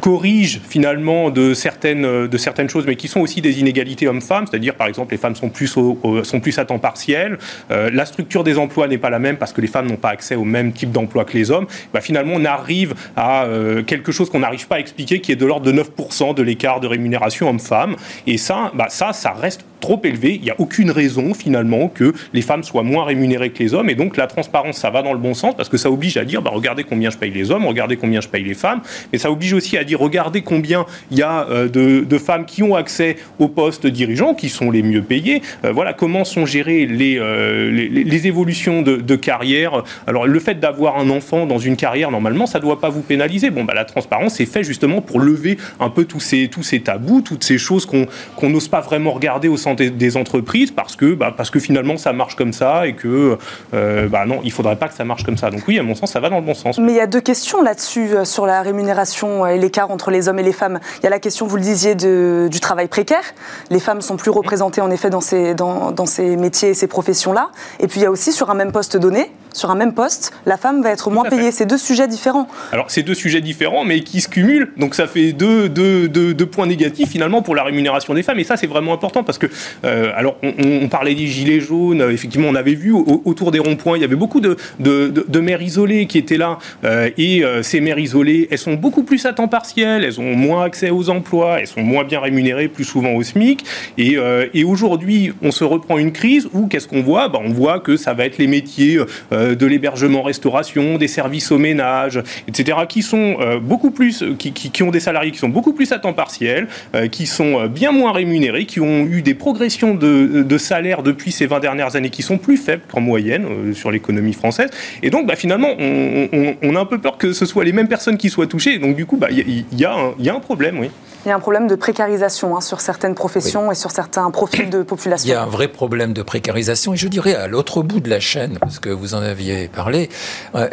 corrige finalement de certaines, de certaines choses, mais qui sont aussi des inégalités hommes-femmes, c'est-à-dire par exemple les femmes sont plus, sont plus à temps partiel, euh, la structure des emplois n'est pas la même parce que les femmes n'ont pas accès au même type d'emploi que les hommes, bah, finalement on arrive à euh, quelque chose qu'on n'arrive pas à expliquer qui est de l'ordre de 9% de l'écart de rémunération homme-femme. Et ça, bah, ça, ça reste trop élevé. Il n'y a aucune raison finalement que les femmes soient moins rémunérées que les hommes. Et donc la transparence, ça va dans le bon sens parce que ça oblige à dire, bah, regardez combien je paye les hommes, regardez combien je paye les femmes. Mais ça oblige aussi à dire, regardez combien il y a euh, de, femmes qui ont accès aux postes dirigeants, qui sont les mieux payés. Euh, voilà comment sont gérées les, euh, les, évolutions de, carrière. Alors le fait d'avoir un enfant dans une carrière, normalement, ça ne doit pas vous pénaliser. Bon, bah, la transparence est fait justement pour lever un peu tous ces, tous ces tabous, toutes ces choses qu'on n'ose pas vraiment regarder au sein des, entreprises parce que, bah, parce que finalement ça marche comme ça et que euh, bah non, il faudrait pas que ça marche comme ça. Donc oui, à mon sens, ça va dans le bon sens. Mais il y a deux questions là-dessus euh, sur la rémunération et l'écart entre les hommes et les femmes. Il y a la question, vous le disiez, de, du travail précaire. Les femmes sont plus représentées en effet dans ces, dans, dans ces métiers et ces professions-là. Et puis il y a aussi sur un même poste donné, sur un même poste, la femme va être moins payée. C'est deux sujets différents. Alors c'est deux sujets différents, mais qui se cumulent. Donc ça fait deux, deux, deux, deux points négatifs finalement pour la rémunération des femmes. Et ça c'est vraiment important parce que euh, alors, on, parlait des gilets jaunes. Euh, effectivement, on avait vu autour des ronds-points, il y avait beaucoup de, de, mères isolées qui étaient là. Euh, et ces mères isolées, elles sont beaucoup plus à temps partiel, elles ont moins accès aux emplois, elles sont moins bien rémunérées, plus souvent au SMIC. Et, aujourd'hui, on se reprend une crise où qu'est-ce qu'on voit? Bah, On voit que ça va être les métiers de l'hébergement-restauration, des services au ménage, etc., qui sont beaucoup plus, qui, ont des salariés qui sont beaucoup plus à temps partiel, qui sont bien moins rémunérés, qui ont eu des progrès de, de salaires depuis ces 20 dernières années qui sont plus faibles qu'en moyenne euh, sur l'économie française. Et donc, bah, finalement, on, a un peu peur que ce soit les mêmes personnes qui soient touchées. donc, du coup, bah, il y, a un problème, oui. Il y a un problème de précarisation hein, sur certaines professions et sur certains profils de population. Il y a un vrai problème de précarisation. Et je dirais à l'autre bout de la chaîne, parce que vous en aviez parlé, euh,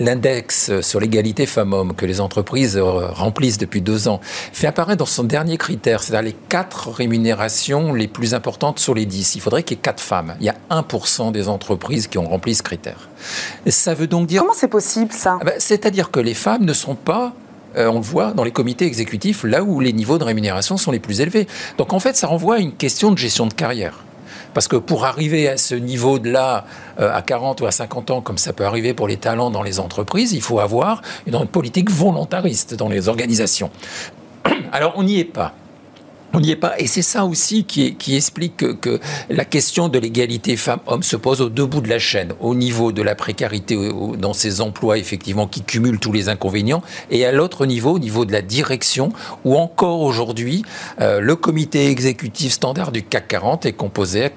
l'index sur l'égalité femmes-hommes que les entreprises euh, remplissent depuis deux ans fait apparaître dans son dernier critère, c'est-à-dire les quatre rémunérations les plus importantes sur les dix. Il faudrait qu'il y ait quatre femmes. Il y a 1% des entreprises qui ont rempli ce critère. ça veut donc dire... Comment c'est possible ça? Ah ben, C'est-à-dire que les femmes ne sont pas euh, on le voit dans les comités exécutifs, là où les niveaux de rémunération sont les plus élevés. Donc en fait, ça renvoie à une question de gestion de carrière. Parce que pour arriver à ce niveau de là, euh, à 40 ou à 50 ans, comme ça peut arriver pour les talents dans les entreprises, il faut avoir une politique volontariste dans les organisations. Alors on n'y est pas. On n'y est pas. Et c'est ça aussi qui, explique que, la question de l'égalité femmes-hommes se pose au deux bouts de la chaîne, au niveau de la précarité dans ces emplois, effectivement, qui cumulent tous les inconvénients, et à l'autre niveau, au niveau de la direction, où encore aujourd'hui, euh, le comité exécutif standard du CAC 40 est composé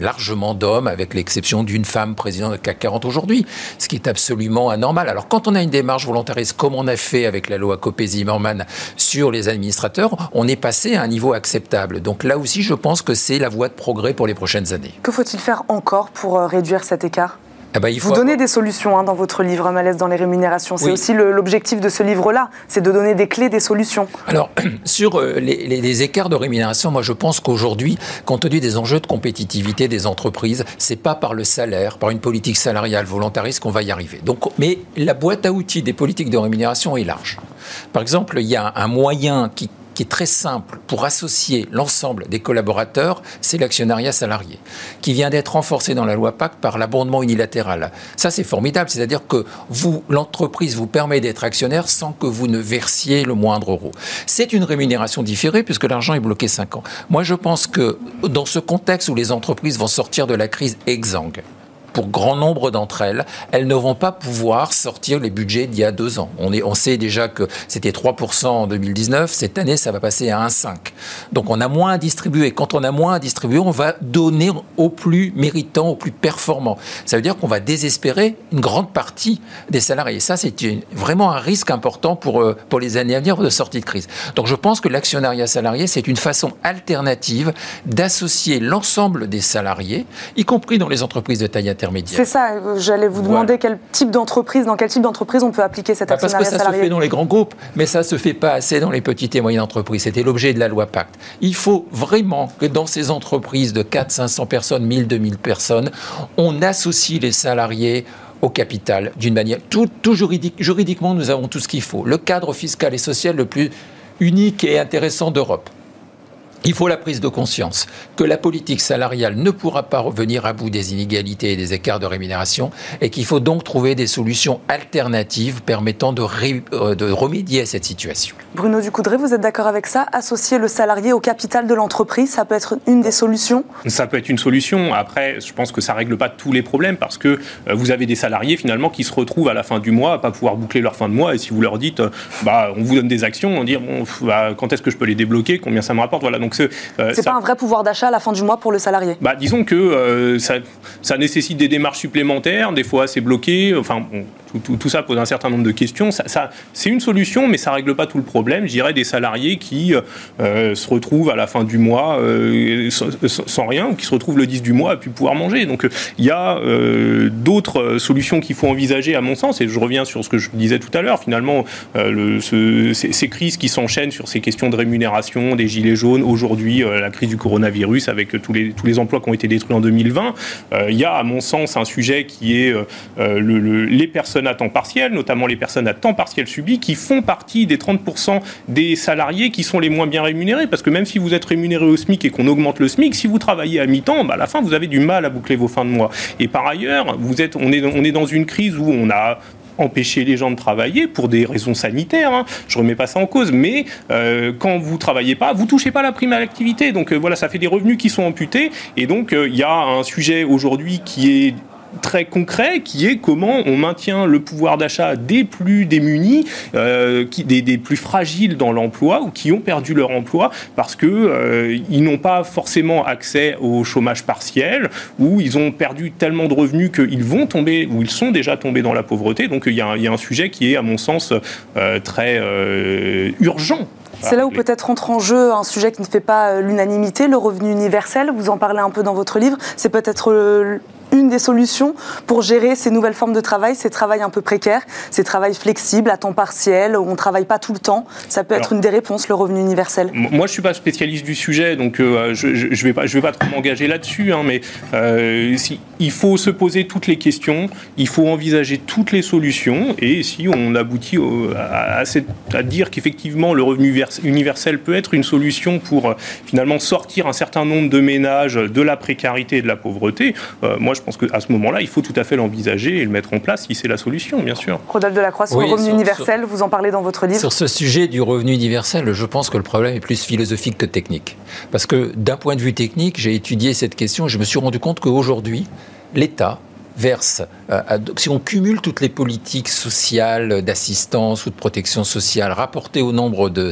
largement d'hommes, avec l'exception d'une femme présidente du CAC 40 aujourd'hui, ce qui est absolument anormal. Alors quand on a une démarche volontariste, comme on a fait avec la loi Copé-Zimmermann sur les administrateurs, on est passé à un niveau acceptable. Donc là aussi, je pense que c'est la voie de progrès pour les prochaines années. Que faut-il faire encore pour euh, réduire cet écart? Eh ben, Vous donnez des solutions hein, dans votre livre Malaise dans les rémunérations. C'est aussi l'objectif de ce livre-là, c'est de donner des clés, des solutions. Alors, sur euh, les, écarts de rémunération, moi je pense qu'aujourd'hui, compte tenu des enjeux de compétitivité des entreprises, c'est pas par le salaire, par une politique salariale volontariste qu'on va y arriver. Donc, mais la boîte à outils des politiques de rémunération est large. Par exemple, il y a un moyen qui qui est très simple pour associer l'ensemble des collaborateurs, c'est l'actionnariat salarié, qui vient d'être renforcé dans la loi Pacte par l'abondement unilatéral. Ça, c'est formidable, c'est-à-dire que vous, l'entreprise vous permet d'être actionnaire sans que vous ne versiez le moindre euro. C'est une rémunération différée puisque l'argent est bloqué 5 ans. Moi, je pense que dans ce contexte où les entreprises vont sortir de la crise exsangue, pour grand nombre d'entre elles, elles ne vont pas pouvoir sortir les budgets d'il y a deux ans. On, est, on sait déjà que c'était 3% en 2019, cette année ça va passer à 1,5. Donc on a moins à distribuer. Quand on a moins à distribuer, on va donner aux plus méritants, aux plus performants. Ça veut dire qu'on va désespérer une grande partie des salariés. Ça, c'est vraiment un risque important pour, euh, pour les années à venir de sortie de crise. Donc je pense que l'actionnariat salarié, c'est une façon alternative d'associer l'ensemble des salariés, y compris dans les entreprises de taille c'est ça, j'allais vous demander quel type d'entreprise, dans quel type d'entreprise on peut appliquer cette actionnariat bah, Parce que ça se fait dans les grands groupes, mais ça ne se fait pas assez dans les petites et moyennes entreprises. C'était l'objet de la loi Pacte. Il faut vraiment que dans ces entreprises de 4 500 personnes, 1000, 2000 personnes, on associe les salariés au capital d'une manière. Tout, tout juridique, juridiquement, nous avons tout ce qu'il faut. Le cadre fiscal et social le plus unique et intéressant d'Europe. Il faut la prise de conscience que la politique salariale ne pourra pas revenir à bout des inégalités et des écarts de rémunération et qu'il faut donc trouver des solutions alternatives permettant de, euh, de remédier à cette situation. Bruno Ducoudray, vous êtes d'accord avec ça? Associer le salarié au capital de l'entreprise, ça peut être une des solutions? Ça peut être une solution. Après, je pense que ça ne règle pas tous les problèmes parce que euh, vous avez des salariés finalement qui se retrouvent à la fin du mois à pas pouvoir boucler leur fin de mois et si vous leur dites, euh, bah, on vous donne des actions, on dit, bon, bah, quand est-ce que je peux les débloquer, combien ça me rapporte, voilà. Donc donc euh, c'est pas un vrai pouvoir d'achat à la fin du mois pour le salarié. Bah, disons que euh, ça, nécessite des démarches supplémentaires. Des fois, c'est bloqué. Enfin, tout, ça pose un certain nombre de questions. C'est une solution, mais ça règle pas tout le problème. Je dirais des salariés qui euh, se retrouvent à la fin du mois sans, rien qui se retrouvent le 10 du mois à plus pouvoir manger. Donc il y a d'autres solutions qu'il faut envisager à mon sens. Et je reviens sur ce que je disais tout à l'heure. Finalement, le, ces, crises qui s'enchaînent sur ces questions de rémunération, des gilets jaunes, aujourd'hui euh, la crise du coronavirus avec tous les, tous les emplois qui ont été détruits en 2020. Euh, il y a, à mon sens, un sujet qui est euh, le, les personnes à temps partiel, notamment les personnes à temps partiel subi, qui font partie des 30% des salariés qui sont les moins bien rémunérés. Parce que même si vous êtes rémunéré au SMIC et qu'on augmente le SMIC, si vous travaillez à mi-temps, bah, à la fin, vous avez du mal à boucler vos fins de mois. Et par ailleurs, vous êtes, on, est, on est dans une crise où on a empêcher les gens de travailler pour des raisons sanitaires. Hein. Je remets pas ça en cause, mais euh, quand vous travaillez pas, vous touchez pas la prime à l'activité. Donc euh, voilà, ça fait des revenus qui sont amputés. Et donc euh, il y a un sujet aujourd'hui qui est très concret qui est comment on maintient le pouvoir d'achat des plus démunis, euh, qui, des, des, plus fragiles dans l'emploi ou qui ont perdu leur emploi parce que euh, ils n'ont pas forcément accès au chômage partiel ou ils ont perdu tellement de revenus qu'ils vont tomber ou ils sont déjà tombés dans la pauvreté. Donc il y a, il y a un sujet qui est à mon sens euh, très urgent c'est là où peut-être entre en jeu un sujet qui ne fait pas l'unanimité, le revenu universel. Vous en parlez un peu dans votre livre. C'est peut-être une des solutions pour gérer ces nouvelles formes de travail, ces travails un peu précaires, ces travails flexibles, à temps partiel, où on ne travaille pas tout le temps. Ça peut être une des réponses, le revenu universel. Moi, je ne suis pas spécialiste du sujet, donc euh, je ne vais, pas, je vais pas trop m'engager là-dessus, hein, mais euh, si, il faut se poser toutes les questions, il faut envisager toutes les solutions, et si on aboutit à, à, dire qu'effectivement le revenu universel peut être une solution pour euh, finalement sortir un certain nombre de ménages de la précarité et de la pauvreté, moi je je pense qu'à ce moment-là, il faut tout à fait l'envisager et le mettre en place si c'est la solution, bien sûr. Rodolphe Delacroix, sur le revenu universel, vous en parlez dans votre livre. Sur ce sujet du revenu universel, je pense que le problème est plus philosophique que technique. Parce que d'un point de vue technique, j'ai étudié cette question et je me suis rendu compte qu'aujourd'hui, l'État verse, euh, si on cumule toutes les politiques sociales, d'assistance ou de protection sociale rapportées au nombre de,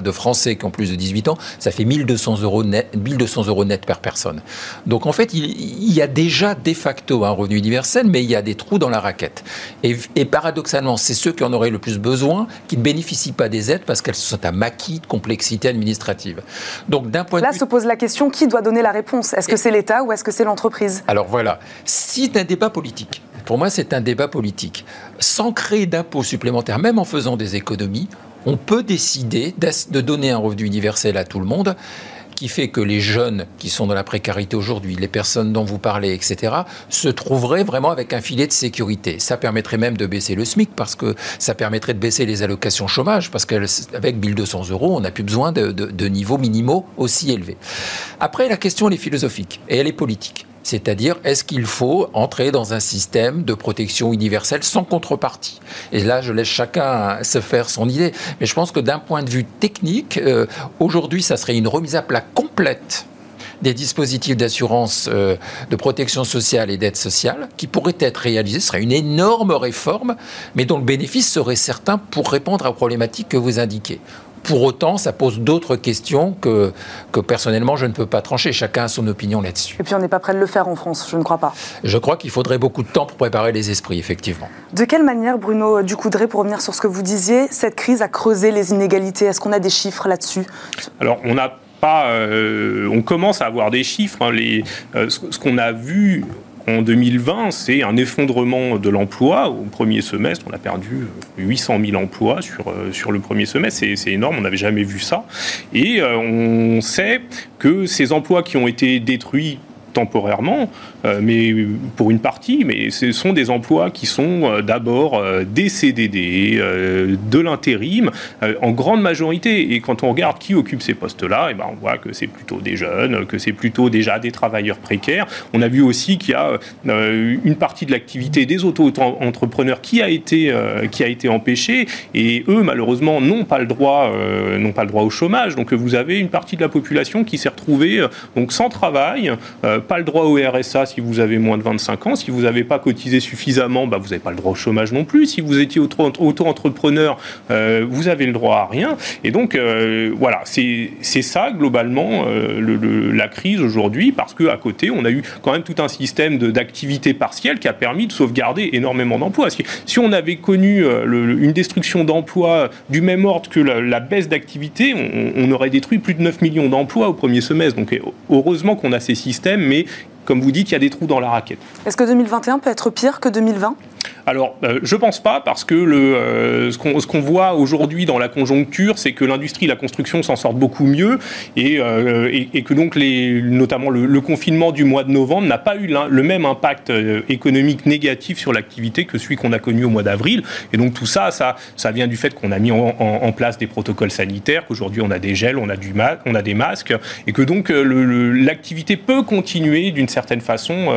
de Français qui ont plus de 18 ans, ça fait 1200 euros net, 1200 euros net par personne. Donc en fait, il, y a déjà de facto un revenu universel, mais il y a des trous dans la raquette. Et, paradoxalement, c'est ceux qui en auraient le plus besoin qui ne bénéficient pas des aides parce qu'elles sont à maquis de complexité administrative. Donc d'un point Là de vue... se pose la question qui doit donner la réponse? Est-ce que c'est l'État ou est-ce que c'est l'entreprise? Alors voilà, si un Pour moi, c'est un débat politique. Sans créer d'impôts supplémentaires, même en faisant des économies, on peut décider de donner un revenu universel à tout le monde qui fait que les jeunes qui sont dans la précarité aujourd'hui, les personnes dont vous parlez, etc., se trouveraient vraiment avec un filet de sécurité. Ça permettrait même de baisser le SMIC parce que ça permettrait de baisser les allocations chômage parce qu'avec 1200 euros, on n'a plus besoin de, de niveaux minimaux aussi élevés. Après, la question, elle est philosophique et elle est politique. C'est-à-dire, est-ce qu'il faut entrer dans un système de protection universelle sans contrepartie? Et là, je laisse chacun se faire son idée. Mais je pense que d'un point de vue technique, euh, aujourd'hui, ça serait une remise à plat complète des dispositifs d'assurance euh, de protection sociale et d'aide sociale qui pourraient être réalisés. Ce serait une énorme réforme, mais dont le bénéfice serait certain pour répondre aux problématiques que vous indiquez. Pour autant, ça pose d'autres questions que, que personnellement je ne peux pas trancher. Chacun a son opinion là-dessus. Et puis on n'est pas prêt de le faire en France, je ne crois pas. Je crois qu'il faudrait beaucoup de temps pour préparer les esprits, effectivement. De quelle manière, Bruno Ducoudray, pour revenir sur ce que vous disiez, cette crise a creusé les inégalités? Est-ce qu'on a des chiffres là-dessus? Alors on a pas, euh, on commence à avoir des chiffres. Hein. les, euh, ce qu'on a vu en 2020, c'est un effondrement de l'emploi. Au premier semestre, on a perdu 800 000 emplois sur, euh, sur le premier semestre. C'est énorme, on n'avait jamais vu ça. Et euh, on sait que ces emplois qui ont été détruits temporairement, mais pour une partie, mais ce sont des emplois qui sont euh, d'abord euh, des CDD, de l'intérim, en grande majorité. Et quand on regarde qui occupe ces postes-là, eh ben on voit que c'est plutôt des jeunes, que c'est plutôt déjà des travailleurs précaires. On a vu aussi qu'il y a une partie de l'activité des auto-entrepreneurs qui a été qui été empêchée, et eux malheureusement n'ont pas le droit pas le droit au chômage. Donc vous avez une partie de la population qui s'est retrouvée donc sans travail, pas le droit au RSA si vous avez moins de 25 ans. Si vous n'avez pas cotisé suffisamment, bah, vous n'avez pas le droit au chômage non plus. Si vous étiez auto-entrepreneur, euh, vous avez le droit à rien. Et donc, euh, voilà, c'est ça globalement euh, la crise aujourd'hui, parce qu'à côté, on a eu quand même tout un système d'activité partielle qui a permis de sauvegarder énormément d'emplois. Si on avait connu une destruction d'emplois du même ordre que la, baisse d'activité, on, on, aurait détruit plus de 9 millions d'emplois au premier semestre. Donc, heureusement qu'on a ces systèmes, mais comme vous dites, il y a des trous dans la raquette. Est-ce que 2021 peut être pire que 2020 alors, euh, je pense pas, parce que le, euh, ce qu'on voit aujourd'hui dans la conjoncture, c'est que l'industrie, la construction s'en sortent beaucoup mieux, et, euh, et, que donc, les, notamment le, confinement du mois de novembre n'a pas eu le même impact économique négatif sur l'activité que celui qu'on a connu au mois d'avril. Et donc, tout ça, ça, ça vient du fait qu'on a mis en, place des protocoles sanitaires, qu'aujourd'hui, on a des gels, on a, du on a des masques, et que donc, l'activité peut continuer d'une certaine façon,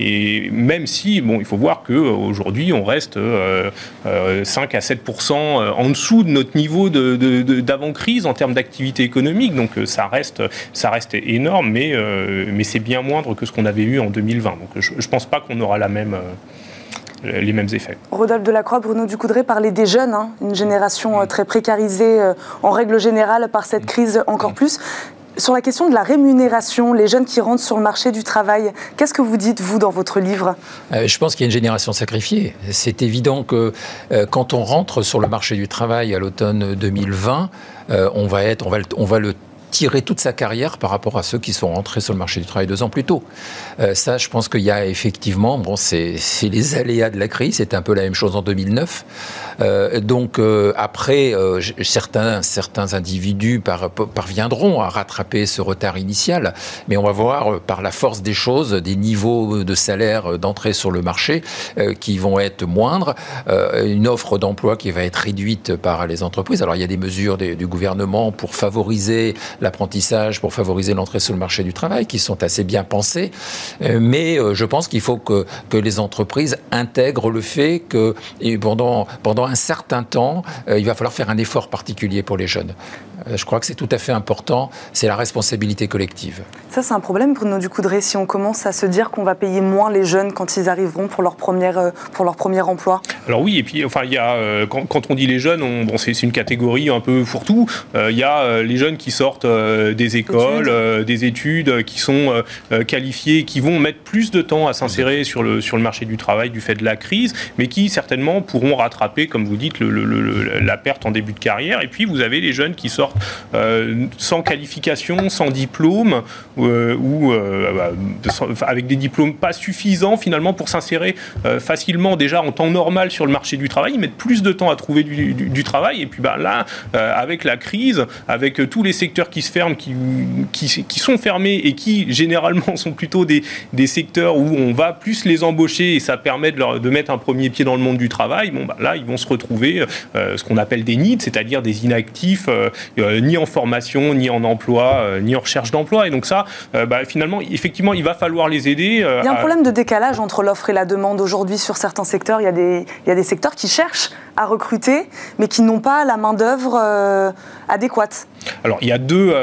et même si, bon, il faut voir qu'aujourd'hui, aujourd'hui, on reste 5 euh, euh, à 7% euh, en dessous de notre niveau d'avant-crise en termes d'activité économique. Donc ça reste, ça reste énorme, mais, mais c'est bien moindre que ce qu'on avait eu en 2020. Donc je ne pense pas qu'on aura les mêmes effets. Rodolphe Delacroix, Bruno Ducoudray parlait des jeunes, hein, une génération très précarisée en règle générale par cette crise encore plus. Sur la question de la rémunération, les jeunes qui rentrent sur le marché du travail, qu'est-ce que vous dites, vous, dans votre livre? Euh, Je pense qu'il y a une génération sacrifiée. C'est évident que euh, quand on rentre sur le marché du travail à l'automne 2020, euh, on, va être, on, va, on va le tirer toute sa carrière par rapport à ceux qui sont rentrés sur le marché du travail deux ans plus tôt. Euh, ça, je pense qu'il y a effectivement, bon, c'est les aléas de la crise, c'est un peu la même chose en 2009. Euh, donc euh, après, certains, certains individus parviendront à rattraper ce retard initial, mais on va voir par la force des choses des niveaux de salaire d'entrée sur le marché qui vont être moindres, une offre d'emploi qui va être réduite par les entreprises. Alors il y a des mesures du gouvernement pour favoriser l'apprentissage pour favoriser l'entrée sur le marché du travail, qui sont assez bien pensés. Euh, mais euh, je pense qu'il faut que, les entreprises intègrent le fait que pendant, pendant un certain temps, euh, il va falloir faire un effort particulier pour les jeunes. Je crois que c'est tout à fait important, c'est la responsabilité collective. Ça, c'est un problème, Bruno Ducoudray, si on commence à se dire qu'on va payer moins les jeunes quand ils arriveront pour leur, première, pour leur premier emploi Alors oui, et puis enfin, il y a, quand, quand on dit les jeunes, bon, c'est une catégorie un peu fourre-tout. il y a les jeunes qui sortent des écoles, des études, qui sont qualifiés, qui vont mettre plus de temps à s'insérer sur le, sur le marché du travail du fait de la crise, mais qui certainement pourront rattraper, comme vous dites, le, la perte en début de carrière. Et puis vous avez les jeunes qui sortent sans qualification, sans diplôme, ou bah, avec des diplômes pas suffisants finalement pour s'insérer facilement déjà en temps normal sur le marché du travail. Ils mettent plus de temps à trouver du, travail. Et puis bah, là, avec la crise, avec tous les secteurs qui se ferment, qui, sont fermés et qui généralement sont plutôt des, secteurs où on va plus les embaucher et ça permet de, mettre un premier pied dans le monde du travail, bon, bah, là, ils vont se retrouver euh, ce qu'on appelle des nids, c'est-à-dire des inactifs, euh, euh, ni en formation, ni en emploi, ni en recherche d'emploi. Et donc ça, bah, finalement, effectivement, il va falloir les aider. il y a un problème de décalage entre l'offre et la demande aujourd'hui sur certains secteurs. Il y, a des, il y a des secteurs qui cherchent à recruter, mais qui n'ont pas la main-d'œuvre adéquate. Alors, il y a deux,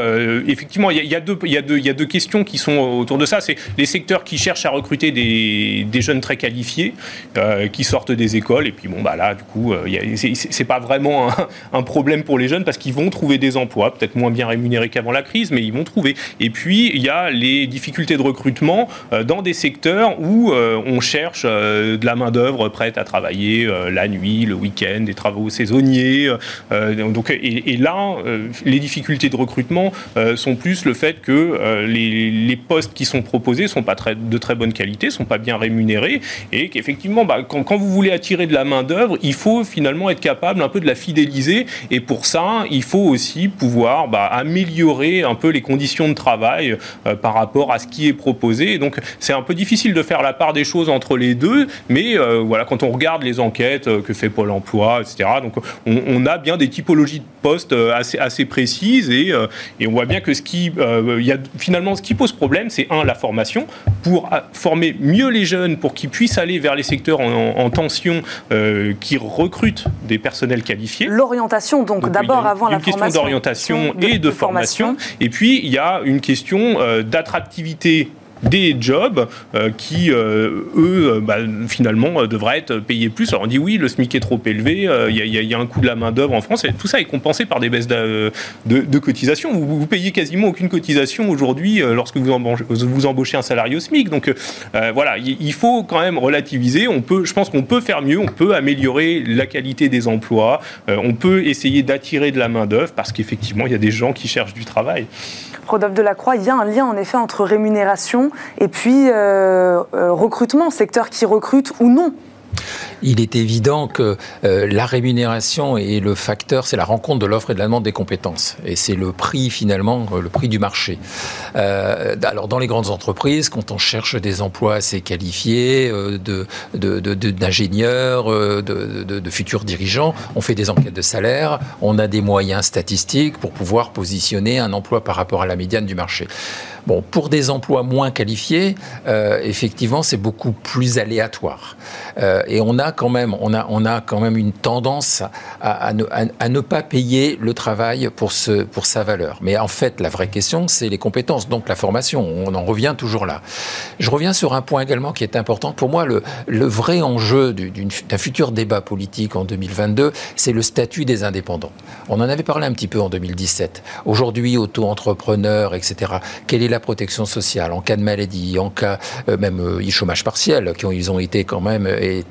effectivement, il y a, deux, il, y a deux, il y a deux questions qui sont autour de ça. C'est les secteurs qui cherchent à recruter des, jeunes très qualifiés, euh, qui sortent des écoles. Et puis, bon, bah là, du coup, euh, c'est pas vraiment un, problème pour les jeunes parce qu'ils vont trouver des emplois, peut-être moins bien rémunérés qu'avant la crise, mais ils vont trouver. Et puis, il y a les difficultés de recrutement euh, dans des secteurs où on cherche de la main-d'œuvre prête à travailler la nuit, le week-end, des travaux saisonniers. donc, et, là, les difficultés de recrutement sont plus le fait que les, les postes qui sont proposés sont pas très, de très bonne qualité, sont pas bien rémunérés, et qu'effectivement, bah, quand, vous voulez attirer de la main d'œuvre, il faut finalement être capable un peu de la fidéliser, et pour ça, il faut aussi pouvoir bah, améliorer un peu les conditions de travail euh, par rapport à ce qui est proposé. donc, c'est un peu difficile de faire la part des choses entre les deux, mais euh, voilà, quand on regarde les enquêtes euh, que fait Pôle Emploi, etc. Donc, on, on, a bien des typologies de postes assez, assez précises, et, et on voit bien que ce qui, il y a finalement, ce qui pose problème, c'est un la formation pour former mieux les jeunes, pour qu'ils puissent aller vers les secteurs en, tension euh, qui recrutent des personnels qualifiés. L'orientation, donc, d'abord avant la formation. Une question d'orientation et de, formation. Et puis, il y a une question euh, d'attractivité des jobs euh, qui, euh, eux, euh, bah, finalement, devraient être payés plus. Alors on dit oui, le SMIC est trop élevé, il y, a un coût de la main-d'œuvre en France, et tout ça est compensé par des baisses de, cotisations. Vous, payez quasiment aucune cotisation aujourd'hui lorsque vous embauchez, vous embauchez un salarié au SMIC. Donc voilà, il faut quand même relativiser. On peut, je pense qu'on peut faire mieux, on peut améliorer la qualité des emplois, on peut essayer d'attirer de la main-d'œuvre parce qu'effectivement, il y a des gens qui cherchent du travail. Rodolphe Delacroix, il y a un lien en effet entre rémunération et puis euh, euh, recrutement, secteur qui recrute ou non il est évident que euh, la rémunération et le facteur, c'est la rencontre de l'offre et de la demande des compétences. Et c'est le prix, finalement, le prix du marché. Euh, alors, dans les grandes entreprises, quand on cherche des emplois assez qualifiés, euh, d'ingénieurs, de, de, futurs dirigeants, on fait des enquêtes de salaire, on a des moyens statistiques pour pouvoir positionner un emploi par rapport à la médiane du marché. Bon, pour des emplois moins qualifiés, euh, effectivement, c'est beaucoup plus aléatoire. Et on a quand même, on a, on a quand même une tendance à, ne, pas payer le travail pour, sa valeur. Mais en fait, la vraie question, c'est les compétences, donc la formation. On en revient toujours là. Je reviens sur un point également qui est important. Pour moi, le, vrai enjeu d'un futur débat politique en 2022, c'est le statut des indépendants. On en avait parlé un petit peu en 2017. Aujourd'hui, auto-entrepreneurs, etc. Quelle est la protection sociale? En cas de maladie, en cas euh, même euh, chômage partiel, qui ont, ils ont été quand même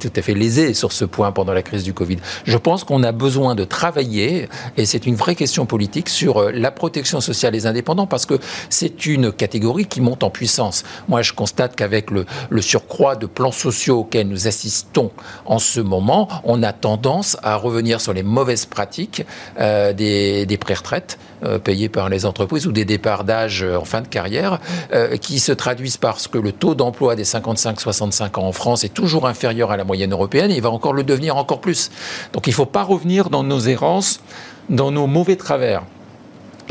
tout à fait lésés sur ce point pendant la crise du Covid. Je pense qu'on a besoin de travailler, et c'est une vraie question politique, sur la protection sociale des indépendants, parce que c'est une catégorie qui monte en puissance. Moi, je constate qu'avec le, surcroît de plans sociaux auxquels nous assistons en ce moment, on a tendance à revenir sur les mauvaises pratiques des, des pré-retraites payées par les entreprises ou des départs d'âge en fin de carrière euh, qui se traduisent parce que le taux d'emploi des 55-65 ans en France est toujours inférieur à la moyenne européenne et il va encore le devenir encore plus. Donc il ne faut pas revenir dans nos errances, dans nos mauvais travers.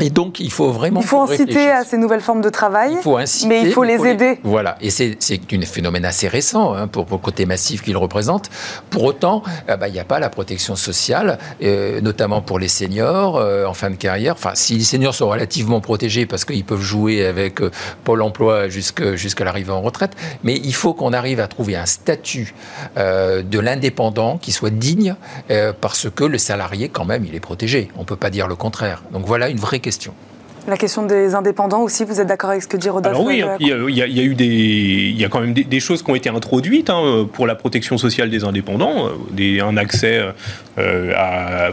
Et donc, il faut vraiment. Il faut inciter à ces nouvelles formes de travail, il faut inciter, mais il faut les aider. Voilà, et c'est un phénomène assez récent hein, pour, le côté massif qu'il représente. Pour autant, euh, bah, il n'y a pas la protection sociale, euh, notamment pour les seniors euh, en fin de carrière. Enfin, si les seniors sont relativement protégés parce qu'ils peuvent jouer avec Pôle emploi jusqu'à l'arrivée en retraite, mais il faut qu'on arrive à trouver un statut de l'indépendant qui soit digne parce que le salarié, quand même, il est protégé. On ne peut pas dire le contraire. Donc voilà une vraie question. La question des indépendants aussi, vous êtes d'accord avec ce que dit Rodolphe Alors oui, il y, a, eu des, il y a quand même des, choses qui ont été introduites hein, pour la protection sociale des indépendants, des, un accès à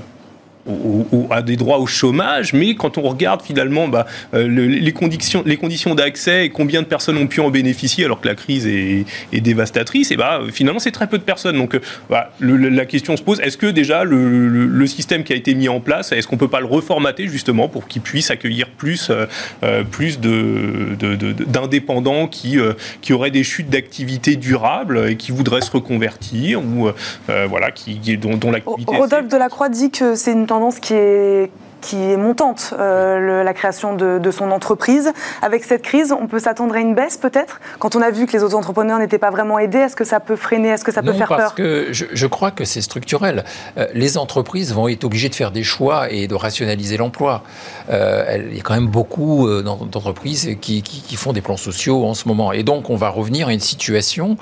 ou, à des droits au chômage, mais quand on regarde finalement bah, euh, les conditions, les conditions d'accès et combien de personnes ont pu en bénéficier alors que la crise est, dévastatrice, et bah, finalement c'est très peu de personnes. Donc euh, bah, la question se pose, est-ce que déjà le, système qui a été mis en place, est-ce qu'on ne peut pas le reformater justement pour qu'il puisse accueillir plus, euh, plus d'indépendants de, qui, qui auraient des chutes d'activité durables et qui voudraient se reconvertir ou voilà, qui, dont, dont l'activité... Rodolphe Delacroix dit que c'est une tendance qui est qui est montante, euh, la création de, son entreprise. Avec cette crise, on peut s'attendre à une baisse peut-être? Quand on a vu que les auto-entrepreneurs n'étaient pas vraiment aidés, est-ce que ça peut freiner? Est-ce que ça peut faire parce peur? que je, je, crois que c'est structurel. Euh, les entreprises vont être obligées de faire des choix et de rationaliser l'emploi. Euh, il y a quand même beaucoup d'entreprises qui, qui, qui font des plans sociaux en ce moment. Et donc, on va revenir à une situation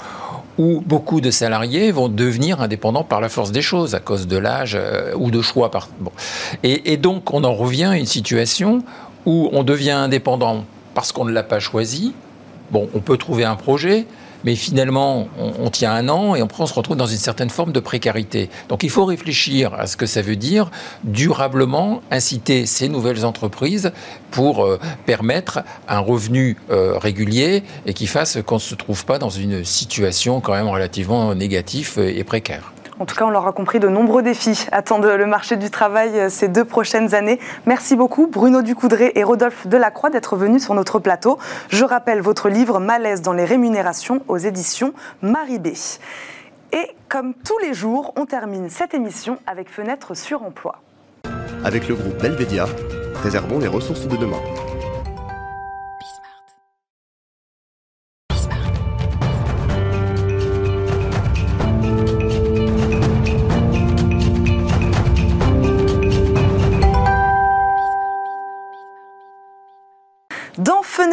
où beaucoup de salariés vont devenir indépendants par la force des choses, à cause de l'âge euh, ou de choix. Par... Bon. Et, et, donc, on en revient à une situation où on devient indépendant parce qu'on ne l'a pas choisi. Bon, on peut trouver un projet, mais finalement, on, tient un an et on se retrouve dans une certaine forme de précarité. Donc il faut réfléchir à ce que ça veut dire durablement inciter ces nouvelles entreprises pour euh, permettre un revenu euh, régulier et qui fasse qu'on ne se trouve pas dans une situation quand même relativement négative et précaire. En tout cas, on l'aura compris, de nombreux défis attendent le marché du travail euh, ces deux prochaines années. Merci beaucoup, Bruno Ducoudré et Rodolphe Delacroix, d'être venus sur notre plateau. Je rappelle votre livre Malaise dans les rémunérations aux éditions Maribé. Et comme tous les jours, on termine cette émission avec Fenêtre sur emploi. Avec le groupe Belvedia, préservons les ressources de demain.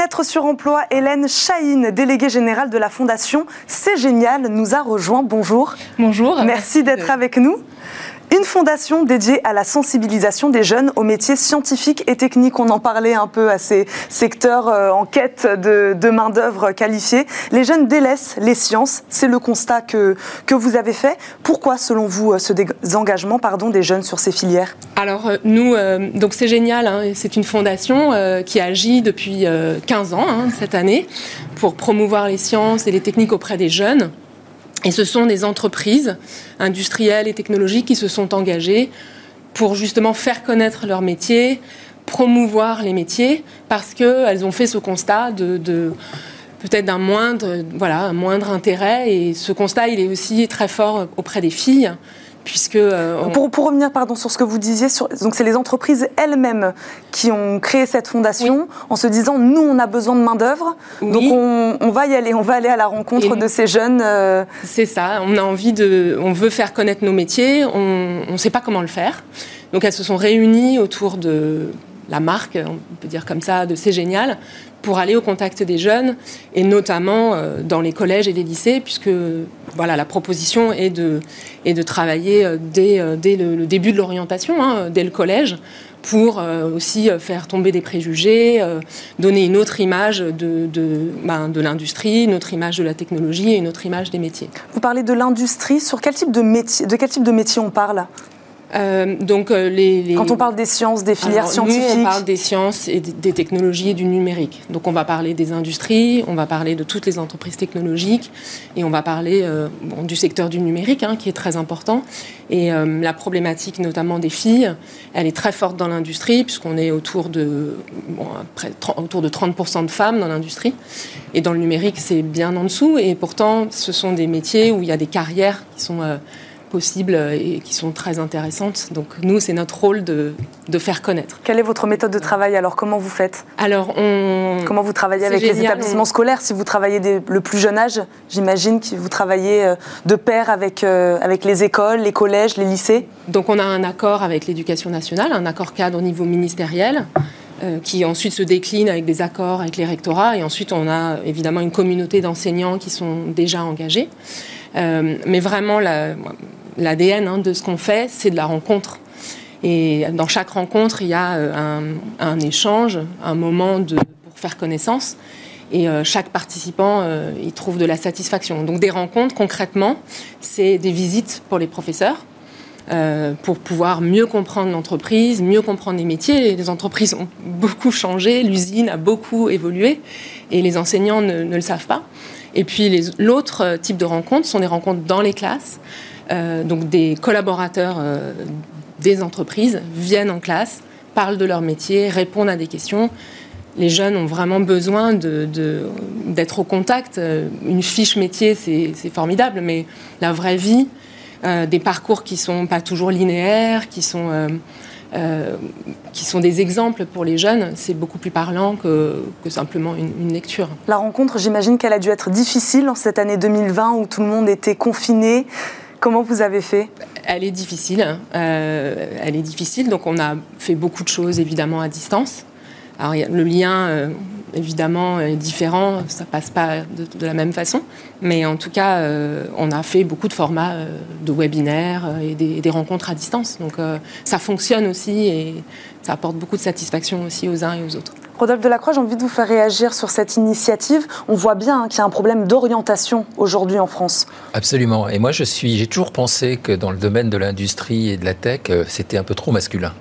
Fenêtre sur emploi, Hélène Chahine, déléguée générale de la Fondation C'est Génial, nous a rejoint. Bonjour. Bonjour. Merci d'être avec nous. Une fondation dédiée à la sensibilisation des jeunes aux métiers scientifiques et techniques. On en parlait un peu à ces secteurs euh, en quête de, main-d'œuvre qualifiée. Les jeunes délaissent les sciences. C'est le constat que, que vous avez fait. Pourquoi, selon vous, euh, ce désengagement pardon, des jeunes sur ces filières? Alors, euh, nous, donc c'est génial. Hein, c'est une fondation qui agit depuis 15 ans hein, cette année pour promouvoir les sciences et les techniques auprès des jeunes. Et ce sont des entreprises industrielles et technologiques qui se sont engagées pour justement faire connaître leur métier, promouvoir les métiers, parce qu'elles ont fait ce constat de, peut-être d'un moindre, voilà, un moindre intérêt. Et ce constat, il est aussi très fort auprès des filles puisque euh, pour, revenir pardon sur ce que vous disiez, donc c'est les entreprises elles-mêmes qui ont créé cette fondation en se disant nous on a besoin de main d'œuvre, donc on, va y aller, on va aller à la rencontre de ces jeunes. Euh, c'est ça, on a envie de, on veut faire connaître nos métiers, on ne sait pas comment le faire, donc elles se sont réunies autour de la marque, on peut dire comme ça, de C'est Génial, pour aller au contact des jeunes, et notamment euh, dans les collèges et les lycées, puisque voilà, la proposition est de, de travailler euh, dès, euh, dès le, début de l'orientation, hein, dès le collège, pour aussi faire tomber des préjugés, donner une autre image de, de, ben, de l'industrie, une autre image de la technologie et une autre image des métiers. Vous parlez de l'industrie, sur quel type de de quel type de métier on parle euh, donc, euh, les, Quand on parle des sciences, des filières scientifiques nous, on parle des sciences et des technologies et du numérique. Donc on va parler des industries, on va parler de toutes les entreprises technologiques et on va parler euh, du secteur du numérique hein, qui est très important. Et la problématique notamment des filles, elle est très forte dans l'industrie puisqu'on est autour de, bon, autour de 30% de femmes dans l'industrie. Et dans le numérique, c'est bien en dessous. Et pourtant, ce sont des métiers où il y a des carrières qui sont possibles et qui sont très intéressantes. Donc nous, c'est notre rôle de, de, faire connaître. Quelle est votre méthode de travail alors? Comment vous faites? Alors on... Comment vous travaillez avec les établissements scolaires? Si vous travaillez dès le plus jeune âge, j'imagine que vous travaillez euh, de pair avec, euh, avec les écoles, les collèges, les lycées? Donc on a un accord avec l'éducation nationale, un accord cadre au niveau ministériel euh, qui ensuite se décline avec des accords avec les rectorats. Et ensuite, on a évidemment une communauté d'enseignants qui sont déjà engagés. mais vraiment, la, l'ADN hein, de ce qu'on fait, c'est de la rencontre. Et dans chaque rencontre, il y a un, un échange, un moment pour faire connaissance. Et chaque participant y trouve de la satisfaction. Donc des rencontres, concrètement, c'est des visites pour les professeurs euh, pour pouvoir mieux comprendre l'entreprise, mieux comprendre les métiers. Les entreprises ont beaucoup changé, l'usine a beaucoup évolué et les enseignants ne, le savent pas. Et puis l'autre type de rencontres sont des rencontres dans les classes. Euh, donc des collaborateurs euh, des entreprises viennent en classe, parlent de leur métier, répondent à des questions. Les jeunes ont vraiment besoin d'être au contact. Une fiche métier, c'est formidable, mais la vraie vie, euh, des parcours qui sont pas toujours linéaires, qui sont euh, euh, qui sont des exemples pour les jeunes, c'est beaucoup plus parlant que, simplement une, lecture. La rencontre, j'imagine qu'elle a dû être difficile en cette année 2020 où tout le monde était confiné. Comment vous avez fait? Elle est difficile. Hein. elle est difficile. Donc on a fait beaucoup de choses évidemment à distance. Alors le lien évidemment est différent, ça passe pas de, la même façon, mais en tout cas, euh, on a fait beaucoup de formats euh, de webinaires euh, et des, des, rencontres à distance. Donc ça fonctionne aussi et ça apporte beaucoup de satisfaction aussi aux uns et aux autres. Rodolphe Delacroix, j'ai envie de vous faire réagir sur cette initiative. On voit bien qu'il y a un problème d'orientation aujourd'hui en France. Absolument. Et moi, je suis, j'ai toujours pensé que dans le domaine de l'industrie et de la tech, euh, c'était un peu trop masculin.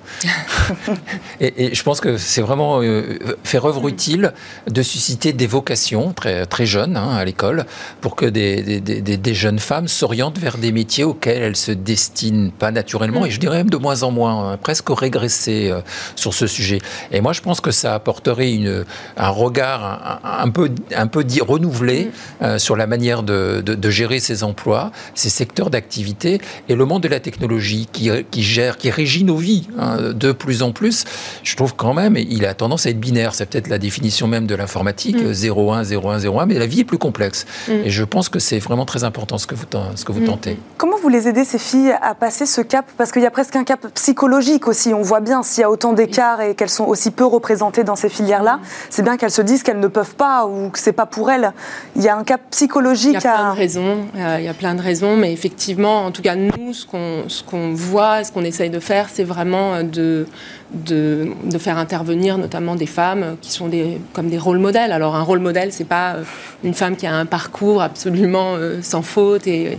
et, je pense que c'est vraiment euh, faire œuvre utile de susciter des vocations très, très jeunes hein, à l'école pour que des, des, des, jeunes femmes s'orientent vers des métiers auxquels elles se destinent pas naturellement mm. et je dirais même de moins en moins, hein, presque régresser euh, sur ce sujet. Et moi, je pense que ça apporte une, un regard un, peu, un peu dit, renouvelé mm. euh, sur la manière de, de, gérer ces emplois, ces secteurs d'activité et le monde de la technologie qui, qui gère, qui régit nos vies hein, de plus en plus. Je trouve quand même, il a tendance à être binaire. C'est peut-être la définition même de l'informatique, 01, 01, 01, mais la vie est plus complexe. Mm. Et je pense que c'est vraiment très important ce que vous, ce que vous mm. tentez. Comment vous les aidez, ces filles, à passer ce cap? Parce qu'il y a presque un cap psychologique aussi. On voit bien s'il y a autant d'écarts et qu'elles sont aussi peu représentées dans ces filières-là, c'est bien qu'elles se disent qu'elles ne peuvent pas ou que c'est pas pour elles. Il y a un cap psychologique. Il y a plein de raisons. Euh, il y a plein de raisons, mais effectivement, en tout cas, nous, ce qu'on ce qu'on voit, ce qu'on essaye de faire, c'est vraiment de, de, de faire intervenir notamment des femmes qui sont des comme des rôles modèles. Alors un rôle modèle, c'est pas euh, une femme qui a un parcours absolument euh, sans faute et,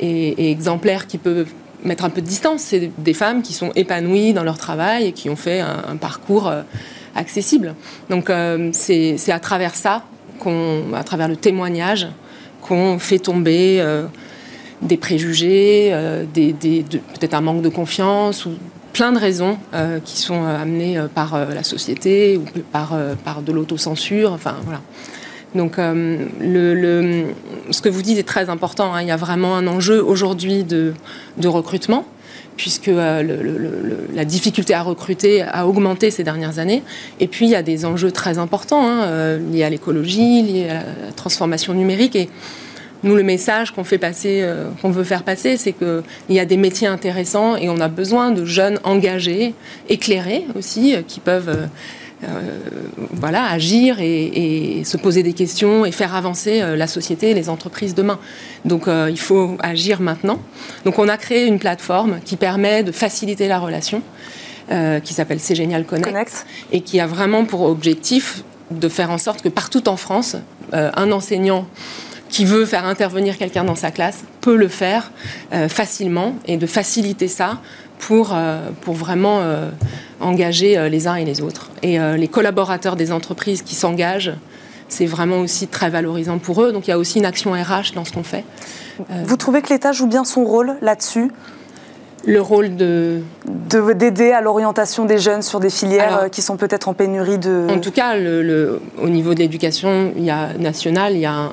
et, exemplaire qui peut mettre un peu de distance. C'est des femmes qui sont épanouies dans leur travail et qui ont fait un, parcours accessible. Donc euh, c'est à travers ça, à travers le témoignage, qu'on fait tomber euh, des préjugés, euh, des, peut-être un manque de confiance ou plein de raisons qui sont amenées par la société ou par, par de l'autocensure. Enfin voilà. Donc le, ce que vous dites est très important. Hein. Il y a vraiment un enjeu aujourd'hui de, recrutement puisque euh, la difficulté à recruter a augmenté ces dernières années. Et puis, il y a des enjeux très importants hein, euh, liés à l'écologie, liés à la transformation numérique. Et nous, le message qu'on fait passer, euh, qu'on veut faire passer, c'est qu'il y a des métiers intéressants et on a besoin de jeunes engagés, éclairés aussi, qui peuvent euh, voilà, agir et, se poser des questions et faire avancer euh, la société et les entreprises demain. Donc euh, il faut agir maintenant. Donc on a créé une plateforme qui permet de faciliter la relation, qui s'appelle C'est Génial Connect, et qui a vraiment pour objectif de faire en sorte que partout en France, un enseignant qui veut faire intervenir quelqu'un dans sa classe peut le faire facilement et de faciliter ça pour, pour vraiment engager euh, les uns et les autres. Et euh, les collaborateurs des entreprises qui s'engagent, c'est vraiment aussi très valorisant pour eux. Donc il y a aussi une action RH dans ce qu'on fait. Euh, Vous trouvez que l'État joue bien son rôle là-dessus? Le rôle de d'aider à l'orientation des jeunes sur des filières qui sont peut-être en pénurie de. En tout cas, le, au niveau de l'éducation, il y a national, il y a un,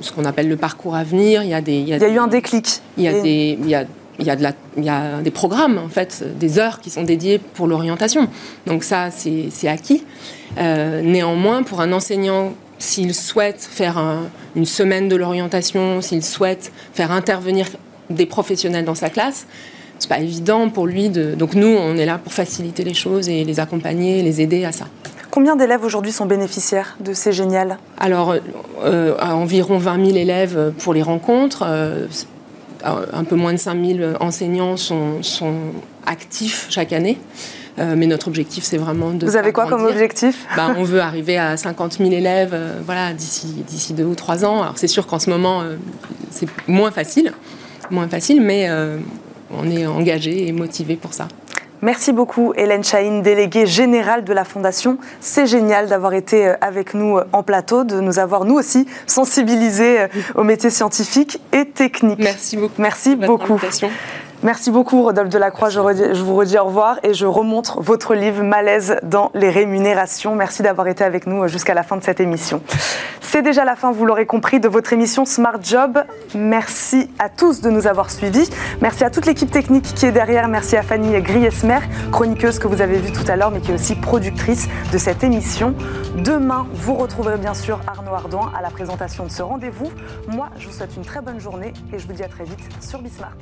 ce qu'on appelle le parcours à venir. Il y a des. Il y a, eu un déclic. Il y a des. Il y a il y, a de la, il y a des programmes, en fait, des heures qui sont dédiées pour l'orientation. Donc ça, c'est acquis. Euh, néanmoins, pour un enseignant, s'il souhaite faire une semaine de l'orientation, s'il souhaite faire intervenir des professionnels dans sa classe, c'est pas évident pour lui de. Donc nous, on est là pour faciliter les choses et les accompagner, les aider à ça. Combien d'élèves aujourd'hui sont bénéficiaires de ces géniales? Alors, euh, environ 20 000 élèves pour les rencontres. Euh, un peu moins de 5000 enseignants sont, sont actif chaque année. mais notre objectif, c'est vraiment de. Vous avez quoi comme objectif bah, On veut arriver à 50 000 élèves voilà, d'ici deux ou trois ans. Alors, c'est sûr qu'en ce moment, c'est moins facile, moins facile, mais on est engagé et motivé pour ça. Merci beaucoup Hélène Chahine, déléguée générale de la Fondation. C'est génial d'avoir été euh, avec nous euh, en plateau, de nous avoir nous aussi sensibilisés euh, aux métiers scientifiques et techniques. Merci beaucoup. Merci beaucoup. Merci beaucoup, Rodolphe Delacroix. Je, je vous redis au revoir et je remontre votre livre Malaise dans les rémunérations. Merci d'avoir été avec nous jusqu'à la fin de cette émission. C'est déjà la fin, vous l'aurez compris, de votre émission Smart Job. Merci à tous de nous avoir suivis. Merci à toute l'équipe technique qui est derrière. Merci à Fanny Griesmer, chroniqueuse que vous avez vue tout à l'heure, mais qui est aussi productrice de cette émission. Demain, vous retrouverez bien sûr Arnaud Ardouin à la présentation de ce rendez-vous. Moi, je vous souhaite une très bonne journée et je vous dis à très vite sur Bismart.